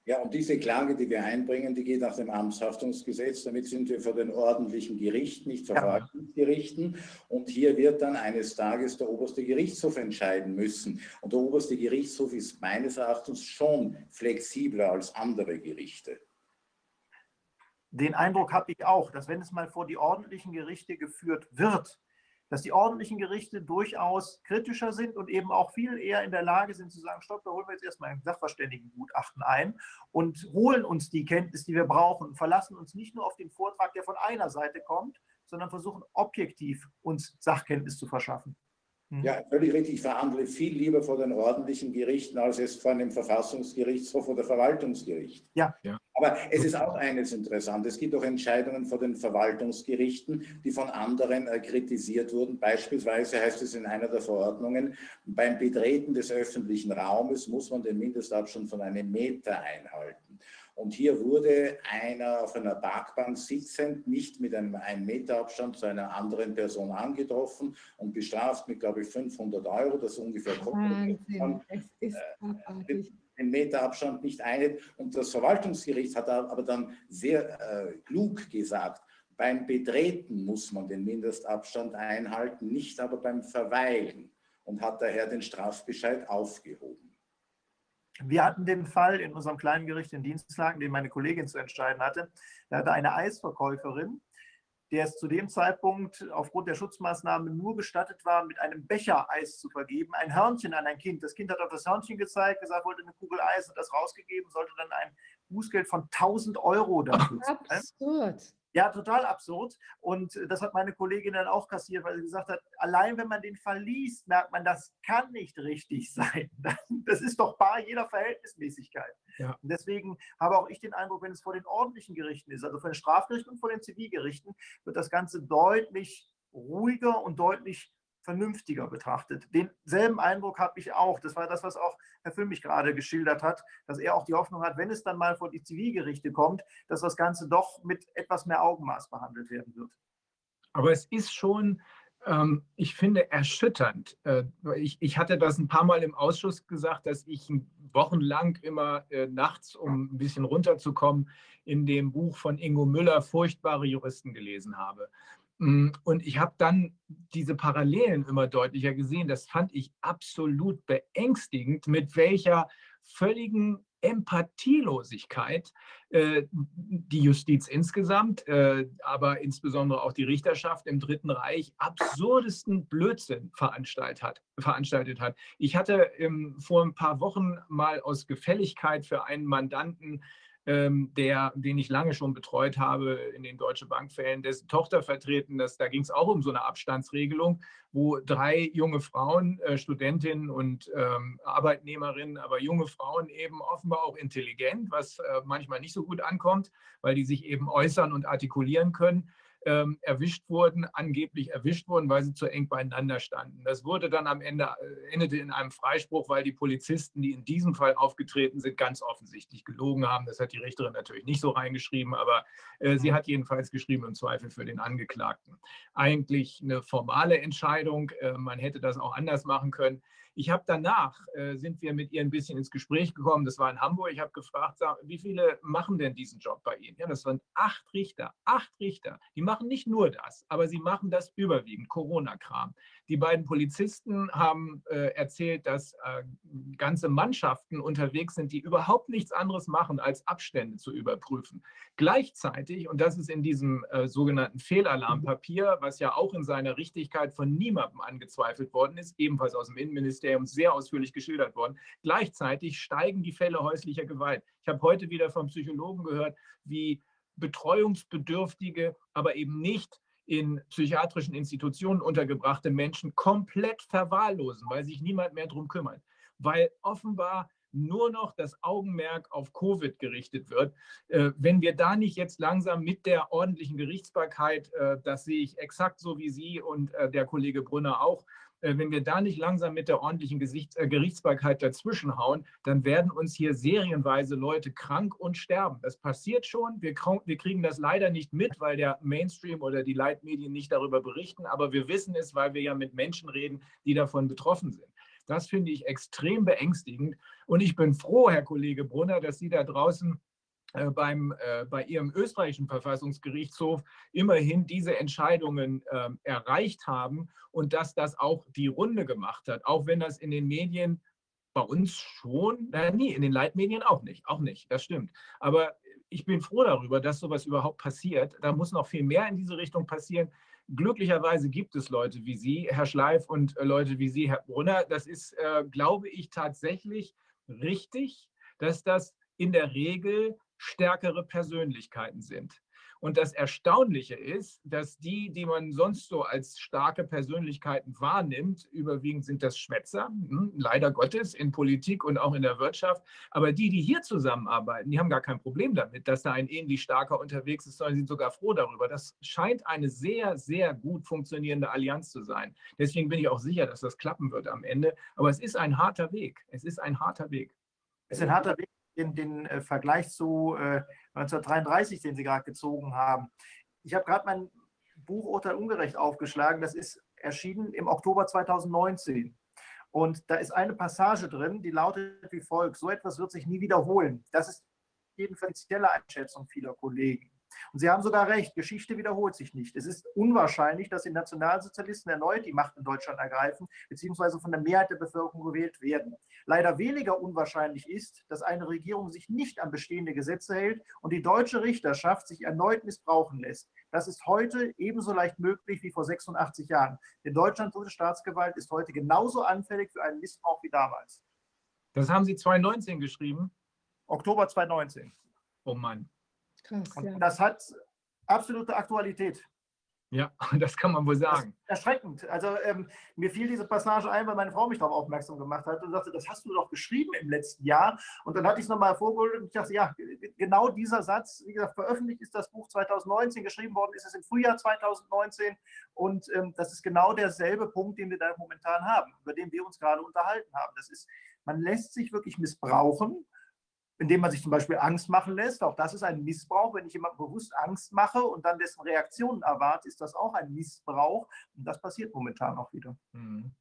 Ja, und diese Klage, die wir einbringen, die geht nach dem Amtshaftungsgesetz. Damit sind wir vor den ordentlichen Gerichten, nicht Verwaltungsgerichten. Und hier wird dann eines Tages der oberste Gerichtshof entscheiden müssen. Und der oberste Gerichtshof ist meines Erachtens schon flexibler als andere Gerichte den Eindruck habe ich auch, dass wenn es mal vor die ordentlichen Gerichte geführt wird, dass die ordentlichen Gerichte durchaus kritischer sind und eben auch viel eher in der Lage sind zu sagen, stopp, da holen wir jetzt erstmal ein Sachverständigengutachten ein und holen uns die Kenntnis, die wir brauchen und verlassen uns nicht nur auf den Vortrag, der von einer Seite kommt, sondern versuchen objektiv uns Sachkenntnis zu verschaffen. Mhm. Ja, völlig richtig. Ich verhandle viel lieber vor den ordentlichen Gerichten als es vor einem Verfassungsgerichtshof oder Verwaltungsgericht. Ja. ja. Aber es ist auch eines interessant. Es gibt auch Entscheidungen vor den Verwaltungsgerichten, die von anderen äh, kritisiert wurden. Beispielsweise heißt es in einer der Verordnungen, beim Betreten des öffentlichen Raumes muss man den Mindestabstand von einem Meter einhalten. Und hier wurde einer auf einer Parkbank sitzend, nicht mit einem 1 Meter Abstand zu einer anderen Person angetroffen und bestraft mit, glaube ich, 500 Euro, das ungefähr Wahnsinn, es ist äh, den Meter Abstand nicht einhält. Und das Verwaltungsgericht hat aber dann sehr äh, klug gesagt, beim Betreten muss man den Mindestabstand einhalten, nicht aber beim Verweilen und hat daher den Strafbescheid aufgehoben. Wir hatten den Fall in unserem kleinen Gericht in Dienstlagen, den meine Kollegin zu entscheiden hatte. Da hatte eine Eisverkäuferin, der es zu dem Zeitpunkt aufgrund der Schutzmaßnahmen nur gestattet war, mit einem Becher Eis zu vergeben, ein Hörnchen an ein Kind. Das Kind hat auf das Hörnchen gezeigt, gesagt, wollte eine Kugel Eis und das rausgegeben, sollte dann ein Bußgeld von 1000 Euro dafür zahlen. Absurd. Ja, total absurd. Und äh, das hat meine Kollegin dann auch kassiert, weil sie gesagt hat, allein wenn man den Fall liest, merkt man, das kann nicht richtig [laughs] sein. Das ist doch bar jeder Verhältnismäßigkeit. Ja. Und deswegen habe auch ich den Eindruck, wenn es vor den ordentlichen Gerichten ist, also vor den Strafgerichten und vor den Zivilgerichten, wird das Ganze deutlich ruhiger und deutlich vernünftiger betrachtet. Denselben Eindruck habe ich auch. Das war das, was auch Herr Füllmich gerade geschildert hat, dass er auch die Hoffnung hat, wenn es dann mal vor die Zivilgerichte kommt, dass das Ganze doch mit etwas mehr Augenmaß behandelt werden wird. Aber es ist schon, ähm, ich finde, erschütternd. Äh, ich, ich, hatte das ein paar Mal im Ausschuss gesagt, dass ich wochenlang immer äh, nachts, um ein bisschen runterzukommen, in dem Buch von Ingo Müller Furchtbare Juristen gelesen habe. Mm, und ich habe dann diese Parallelen immer deutlicher gesehen. Das fand ich absolut beängstigend, mit welcher völligen Empathielosigkeit äh, die Justiz insgesamt, äh, aber insbesondere auch die Richterschaft im Dritten Reich absurdesten Blödsinn veranstaltet hat. Veranstaltet hat. Ich hatte ähm, vor ein paar Wochen mal aus Gefälligkeit für einen Mandanten ähm, der, den ich lange schon betreut habe in den Deutsche Bank-Fällen, dessen Tochter vertreten. Das, da ging es auch um so eine Abstandsregelung, wo drei junge Frauen, äh, Studentinnen und ähm, Arbeitnehmerinnen, aber junge Frauen eben offenbar auch intelligent, was äh, manchmal nicht so gut ankommt, weil die sich eben äußern und artikulieren können, ähm, erwischt wurden, angeblich erwischt wurden, weil sie zu eng beieinander standen. Das wurde dann am Ende, äh, endete in einem Freispruch, weil die Polizisten, die in diesem Fall aufgetreten sind, ganz offensichtlich gelogen haben. Das hat die Richterin natürlich nicht so reingeschrieben, aber äh, sie hat jedenfalls geschrieben, im Zweifel für den Angeklagten. Eigentlich eine formale Entscheidung, äh, man hätte das auch anders machen können. Ich habe danach, äh, sind wir mit ihr ein bisschen ins Gespräch gekommen, das war in Hamburg, ich habe gefragt, sag, wie viele machen denn diesen Job bei Ihnen? Ja, das waren acht Richter, acht Richter. Die machen nicht nur das, aber sie machen das überwiegend, Corona-Kram. Die beiden Polizisten haben äh, erzählt, dass äh, ganze Mannschaften unterwegs sind, die überhaupt nichts anderes machen, als Abstände zu überprüfen. Gleichzeitig, und das ist in diesem äh, sogenannten Fehlalarmpapier, was ja auch in seiner Richtigkeit von niemandem angezweifelt worden ist, ebenfalls aus dem Innenministerium sehr ausführlich geschildert worden, gleichzeitig steigen die Fälle häuslicher Gewalt. Ich habe heute wieder vom Psychologen gehört, wie betreuungsbedürftige, aber eben nicht in psychiatrischen Institutionen untergebrachte Menschen komplett verwahrlosen, weil sich niemand mehr darum kümmert. Weil offenbar nur noch das Augenmerk auf Covid gerichtet wird. Äh, wenn wir da nicht jetzt langsam mit der ordentlichen Gerichtsbarkeit, äh, das sehe ich exakt so wie Sie und äh, der Kollege Brunner auch, wenn wir da nicht langsam mit der ordentlichen Gesichts Gerichtsbarkeit dazwischenhauen, dann werden uns hier serienweise Leute krank und sterben. Das passiert schon. Wir, wir kriegen das leider nicht mit, weil der Mainstream oder die Leitmedien nicht darüber berichten. Aber wir wissen es, weil wir ja mit Menschen reden, die davon betroffen sind. Das finde ich extrem beängstigend. Und ich bin froh, Herr Kollege Brunner, dass Sie da draußen äh, beim, äh, bei Ihrem österreichischen Verfassungsgerichtshof immerhin diese Entscheidungen äh, erreicht haben und dass das auch die Runde gemacht hat, auch wenn das in den Medien bei uns schon, äh, nee, in den Leitmedien auch nicht, auch nicht, das stimmt. Aber ich bin froh darüber, dass sowas überhaupt passiert. Da muss noch viel mehr in diese Richtung passieren. Glücklicherweise gibt es Leute wie Sie, Herr Schleif, und äh, Leute wie Sie, Herr Brunner. Das ist, äh, glaube ich, tatsächlich richtig, dass das in der Regel stärkere Persönlichkeiten sind. Und das Erstaunliche ist, dass die, die man sonst so als starke Persönlichkeiten wahrnimmt, überwiegend sind das Schwätzer, hm, leider Gottes, in Politik und auch in der Wirtschaft. Aber die, die hier zusammenarbeiten, die haben gar kein Problem damit, dass da ein ähnlich starker unterwegs ist, sondern sind sogar froh darüber. Das scheint eine sehr, sehr gut funktionierende Allianz zu sein. Deswegen bin ich auch sicher, dass das klappen wird am Ende. Aber es ist ein harter Weg. Es ist ein harter Weg. Es ist ein harter Weg den, den äh, Vergleich zu äh, 1933, den Sie gerade gezogen haben. Ich habe gerade mein Buch Urteil ungerecht aufgeschlagen. Das ist erschienen im Oktober 2019. Und da ist eine Passage drin, die lautet wie folgt: So etwas wird sich nie wiederholen. Das ist jedenfalls die Einschätzung vieler Kollegen. Und Sie haben sogar recht, Geschichte wiederholt sich nicht. Es ist unwahrscheinlich, dass die Nationalsozialisten erneut die Macht in Deutschland ergreifen, beziehungsweise von der Mehrheit der Bevölkerung gewählt werden. Leider weniger unwahrscheinlich ist, dass eine Regierung sich nicht an bestehende Gesetze hält und die deutsche Richterschaft sich erneut missbrauchen lässt. Das ist heute ebenso leicht möglich wie vor 86 Jahren. Denn Deutschlands Staatsgewalt ist heute genauso anfällig für einen Missbrauch wie damals. Das haben Sie 2019 geschrieben? Oktober 2019. Oh Mann. Krass, und ja. das hat absolute Aktualität. Ja, [laughs] das kann man wohl sagen. erschreckend. Also ähm, mir fiel diese Passage ein, weil meine Frau mich darauf aufmerksam gemacht hat und sagte, das hast du doch geschrieben im letzten Jahr. Und dann hatte ich es nochmal vorgeholt und ich dachte, ja, genau dieser Satz, wie gesagt, veröffentlicht ist das Buch 2019, geschrieben worden ist es im Frühjahr 2019 und ähm, das ist genau derselbe Punkt, den wir da momentan haben, über den wir uns gerade unterhalten haben. Das ist, man lässt sich wirklich missbrauchen indem man sich zum Beispiel Angst machen lässt. Auch das ist ein Missbrauch. Wenn ich jemand bewusst Angst mache und dann dessen Reaktionen erwarte, ist das auch ein Missbrauch. Und das passiert momentan auch wieder. Mhm.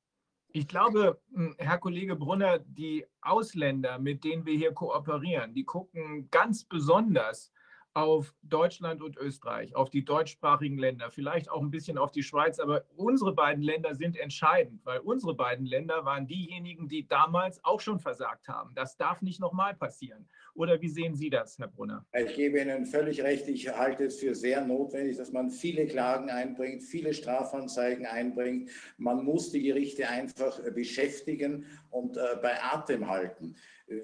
Ich glaube, Herr Kollege Brunner, die Ausländer, mit denen wir hier kooperieren, die gucken ganz besonders auf Deutschland und Österreich, auf die deutschsprachigen Länder, vielleicht auch ein bisschen auf die Schweiz, aber unsere beiden Länder sind entscheidend, weil unsere beiden Länder waren diejenigen, die damals auch schon versagt haben. Das darf nicht nochmal passieren. Oder wie sehen Sie das, Herr Brunner? Ich gebe Ihnen völlig recht. Ich halte es für sehr notwendig, dass man viele Klagen einbringt, viele Strafanzeigen einbringt. Man muss die Gerichte einfach beschäftigen und äh, bei Atem halten.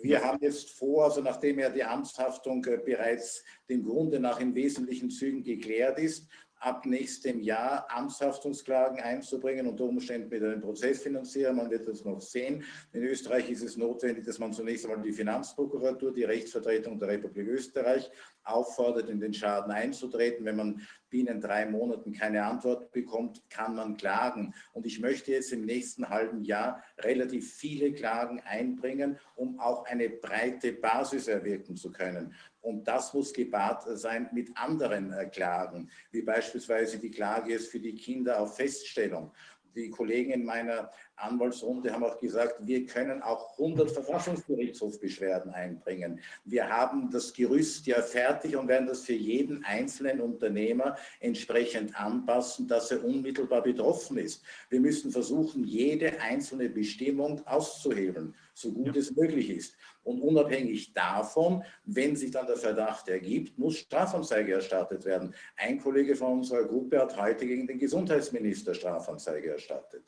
Wir haben jetzt vor, also nachdem ja die Amtshaftung äh, bereits dem Grunde nach in wesentlichen Zügen geklärt ist, ab nächstem Jahr Amtshaftungsklagen einzubringen, unter Umständen mit einem Prozessfinanzierer. Man wird das noch sehen. In Österreich ist es notwendig, dass man zunächst einmal die Finanzprokuratur, die Rechtsvertretung der Republik Österreich auffordert, in den Schaden einzutreten. Wenn man binnen drei Monaten keine Antwort bekommt, kann man klagen. Und ich möchte jetzt im nächsten halben Jahr relativ viele Klagen einbringen, um auch eine breite Basis erwirken zu können. Und das muss gepaart sein mit anderen äh, Klagen, wie beispielsweise die Klage jetzt für die Kinder auf Feststellung. Die Kollegen in meiner Anwaltsrunde haben auch gesagt, wir können auch 100 Verfassungsgerichtshofbeschwerden einbringen. Wir haben das Gerüst ja fertig und werden das für jeden einzelnen Unternehmer entsprechend anpassen, dass er unmittelbar betroffen ist. Wir müssen versuchen, jede einzelne Bestimmung auszuhebeln, so gut ja. es möglich ist. Und unabhängig davon, wenn sich dann der Verdacht ergibt, muss Strafanzeige erstattet werden. Ein Kollege von unserer Gruppe hat heute gegen den Gesundheitsminister Strafanzeige erstattet.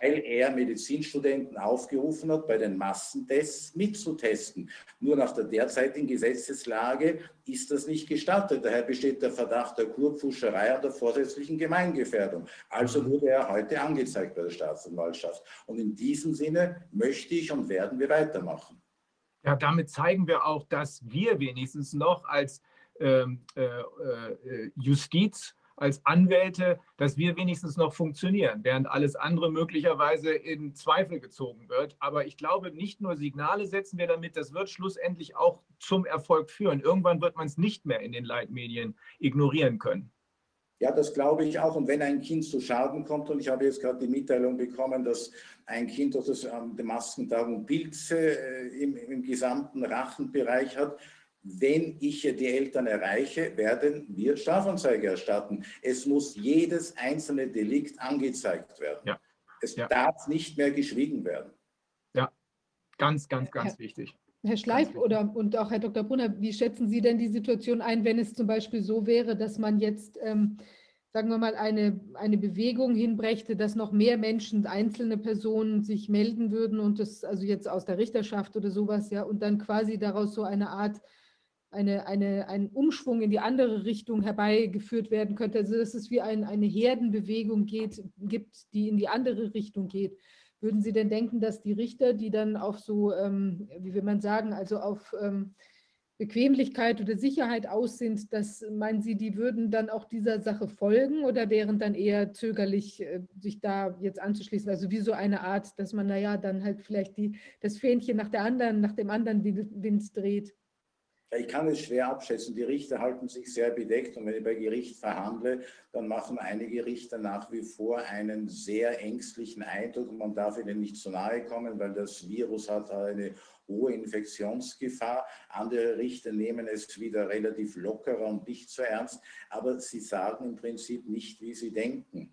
weil er Medizinstudenten aufgerufen hat, bei den Massentests mitzutesten. Nur nach der derzeitigen Gesetzeslage ist das nicht gestattet. Daher besteht der Verdacht der Kurpfuscherei und der vorsätzlichen Gemeingefährdung. Also mhm. wurde er heute angezeigt bei der Staatsanwaltschaft. Und in diesem Sinne möchte ich und werden wir weitermachen. Ja, damit zeigen wir auch, dass wir wenigstens noch als ähm, äh, äh, Justiz als Anwälte, dass wir wenigstens noch funktionieren, während alles andere möglicherweise in Zweifel gezogen wird. Aber ich glaube, nicht nur Signale setzen wir damit, das wird schlussendlich auch zum Erfolg führen. Irgendwann wird man es nicht mehr in den Leitmedien ignorieren können. Ja, das glaube ich auch. Und wenn ein Kind zu Schaden kommt, und ich habe jetzt gerade die Mitteilung bekommen, dass ein Kind durch das ähm, Maskentagung Pilze äh, im, im gesamten Rachenbereich hat, wenn ich die Eltern erreiche, werden wir Strafanzeige erstatten. Es muss jedes einzelne Delikt angezeigt werden. Ja. Es ja. darf nicht mehr geschwiegen werden. Ja, ganz, ganz, ganz Herr, wichtig. Herr Schleif oder und auch Herr Dr. Brunner, wie schätzen Sie denn die Situation ein, wenn es zum Beispiel so wäre, dass man jetzt, ähm, sagen wir mal, eine, eine Bewegung hinbrächte, dass noch mehr Menschen, einzelne Personen sich melden würden und das also jetzt aus der Richterschaft oder sowas, ja, und dann quasi daraus so eine Art eine, eine, ein Umschwung in die andere Richtung herbeigeführt werden könnte. Also dass es wie ein, eine Herdenbewegung geht, gibt, die in die andere Richtung geht. Würden Sie denn denken, dass die Richter, die dann auf so, ähm, wie will man sagen, also auf ähm, Bequemlichkeit oder Sicherheit aus sind, dass meinen Sie, die würden dann auch dieser Sache folgen oder wären dann eher zögerlich, äh, sich da jetzt anzuschließen? Also wie so eine Art, dass man, naja, dann halt vielleicht die, das Fähnchen nach der anderen, nach dem anderen Wind dreht. Ich kann es schwer abschätzen. Die Richter halten sich sehr bedeckt und wenn ich bei Gericht verhandle, dann machen einige Richter nach wie vor einen sehr ängstlichen Eindruck man darf ihnen nicht zu nahe kommen, weil das Virus hat eine hohe Infektionsgefahr. Andere Richter nehmen es wieder relativ lockerer und nicht so ernst, aber sie sagen im Prinzip nicht, wie sie denken.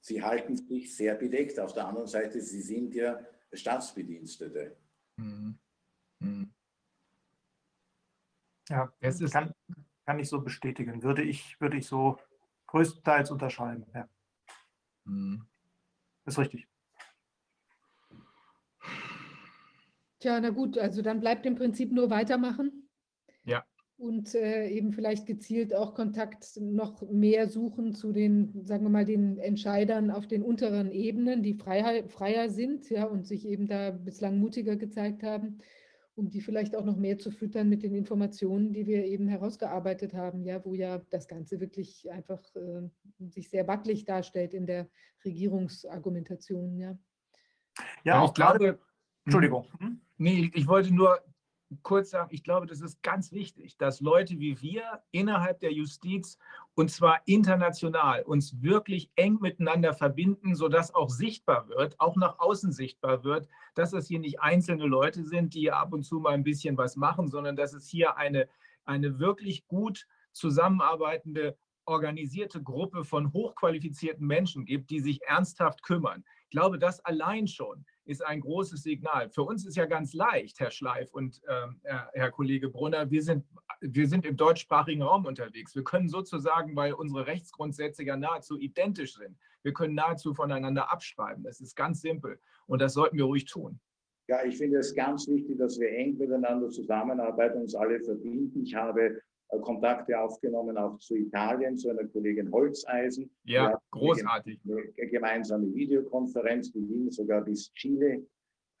Sie halten sich sehr bedeckt. Auf der anderen Seite, sie sind ja Staatsbedienstete. Mhm. Mhm. Ja, es ist kann, kann ich so bestätigen. Würde ich, würde ich so größtenteils unterschreiben. Ja. Mhm. Ist richtig. Tja, na gut, also dann bleibt im Prinzip nur weitermachen. Ja. Und äh, eben vielleicht gezielt auch Kontakt noch mehr suchen zu den, sagen wir mal, den Entscheidern auf den unteren Ebenen, die freier, freier sind, ja, und sich eben da bislang mutiger gezeigt haben um die vielleicht auch noch mehr zu füttern mit den Informationen, die wir eben herausgearbeitet haben, ja, wo ja das Ganze wirklich einfach äh, sich sehr wackelig darstellt in der Regierungsargumentation, ja. Ja, ich glaube, Entschuldigung. Hm? Nee, ich wollte nur kurz sagen, ich glaube, das ist ganz wichtig, dass Leute wie wir innerhalb der Justiz und zwar international uns wirklich eng miteinander verbinden, sodass auch sichtbar wird, auch nach außen sichtbar wird, dass es hier nicht einzelne Leute sind, die ab und zu mal ein bisschen was machen, sondern dass es hier eine, eine wirklich gut zusammenarbeitende organisierte Gruppe von hochqualifizierten Menschen gibt, die sich ernsthaft kümmern. Ich glaube, das allein schon ist ein großes Signal. Für uns ist ja ganz leicht, Herr Schleif und äh, Herr Kollege Brunner, wir sind, wir sind im deutschsprachigen Raum unterwegs. Wir können sozusagen, weil unsere Rechtsgrundsätze ja nahezu identisch sind, wir können nahezu voneinander abschreiben. Das ist ganz simpel und das sollten wir ruhig tun. Ja, ich finde es ganz wichtig, dass wir eng miteinander zusammenarbeiten, uns alle verbinden. Ich habe Kontakte aufgenommen, auch zu Italien, zu einer Kollegin Holzeisen. Ja, großartig. Eine gemeinsame Videokonferenz, die ging sogar bis Chile.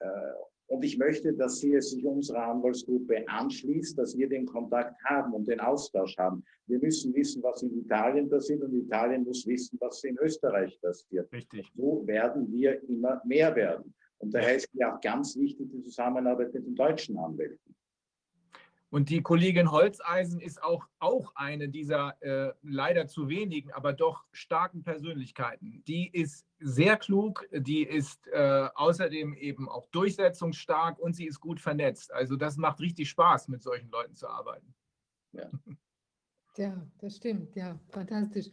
Äh, und ich möchte, dass sie es sich unserer Anwaltsgruppe anschließt, dass wir den Kontakt haben und den Austausch haben. Wir müssen wissen, was in Italien passiert und Italien muss wissen, was in Österreich passiert. Richtig. So werden wir immer mehr werden. Und daher ist ja auch ganz wichtig die Zusammenarbeit mit den deutschen Anwälten. Und die Kollegin Holzeisen ist auch, auch eine dieser äh, leider zu wenigen, aber doch starken Persönlichkeiten. Die ist sehr klug, die ist äh, außerdem eben auch durchsetzungsstark und sie ist gut vernetzt. Also das macht richtig Spaß, mit solchen Leuten zu arbeiten. Ja, [laughs] ja das stimmt. Ja, fantastisch.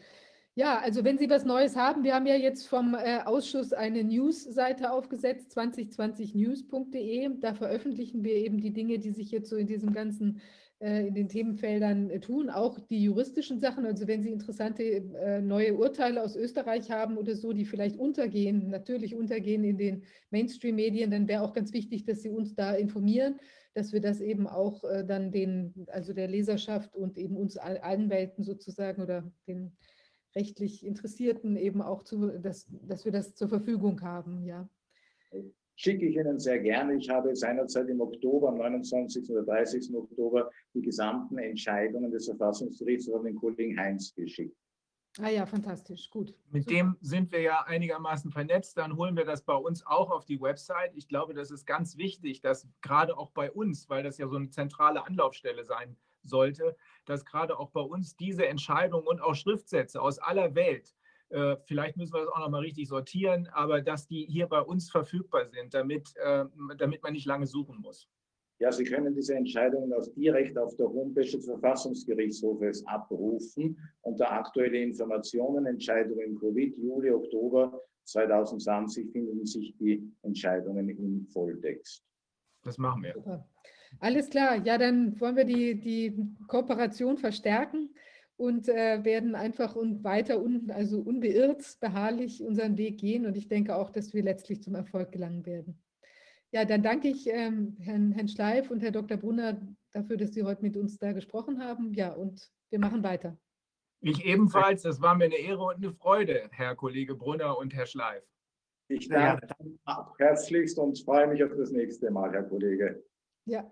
Ja, also wenn Sie was Neues haben, wir haben ja jetzt vom äh, Ausschuss eine News-Seite aufgesetzt, 2020news.de. Da veröffentlichen wir eben die Dinge, die sich jetzt so in diesem ganzen äh, in den Themenfeldern äh, tun, auch die juristischen Sachen. Also wenn Sie interessante äh, neue Urteile aus Österreich haben oder so, die vielleicht untergehen, natürlich untergehen in den Mainstream-Medien, dann wäre auch ganz wichtig, dass Sie uns da informieren, dass wir das eben auch dann den, also der Leserschaft und eben uns Anwälten sozusagen oder den rechtlich Interessierten eben auch zu, dass, dass wir das zur Verfügung haben, ja schicke ich Ihnen sehr gerne. Ich habe seinerzeit im Oktober, am 29. oder 30. Oktober, die gesamten Entscheidungen des Verfassungsgerichts an den Kollegen Heinz geschickt. Ah ja, fantastisch, gut. Mit Super. dem sind wir ja einigermaßen vernetzt. Dann holen wir das bei uns auch auf die Website. Ich glaube, das ist ganz wichtig, dass gerade auch bei uns, weil das ja so eine zentrale Anlaufstelle sein sollte, dass gerade auch bei uns diese Entscheidungen und auch Schriftsätze aus aller Welt äh, vielleicht müssen wir das auch nochmal richtig sortieren, aber dass die hier bei uns verfügbar sind, damit, äh, damit man nicht lange suchen muss. Ja, Sie können diese Entscheidungen auch direkt auf der Homepage des Verfassungsgerichtshofes abrufen. Unter aktuelle Informationen, Entscheidungen Covid, Juli, Oktober 2020 finden sich die Entscheidungen im Volltext. Das machen wir. Super. Alles klar. Ja, dann wollen wir die, die Kooperation verstärken und äh, werden einfach und weiter un, also unbeirrt, beharrlich unseren Weg gehen. Und ich denke auch, dass wir letztlich zum Erfolg gelangen werden. Ja, dann danke ich ähm, Herrn, Herrn Schleif und Herr Dr. Brunner dafür, dass Sie heute mit uns da gesprochen haben. Ja, und wir machen weiter. Ich ebenfalls. Das war mir eine Ehre und eine Freude, Herr Kollege Brunner und Herr Schleif. Ich danke ja. herzlichst und freue mich auf das nächste Mal, Herr Kollege. Ja.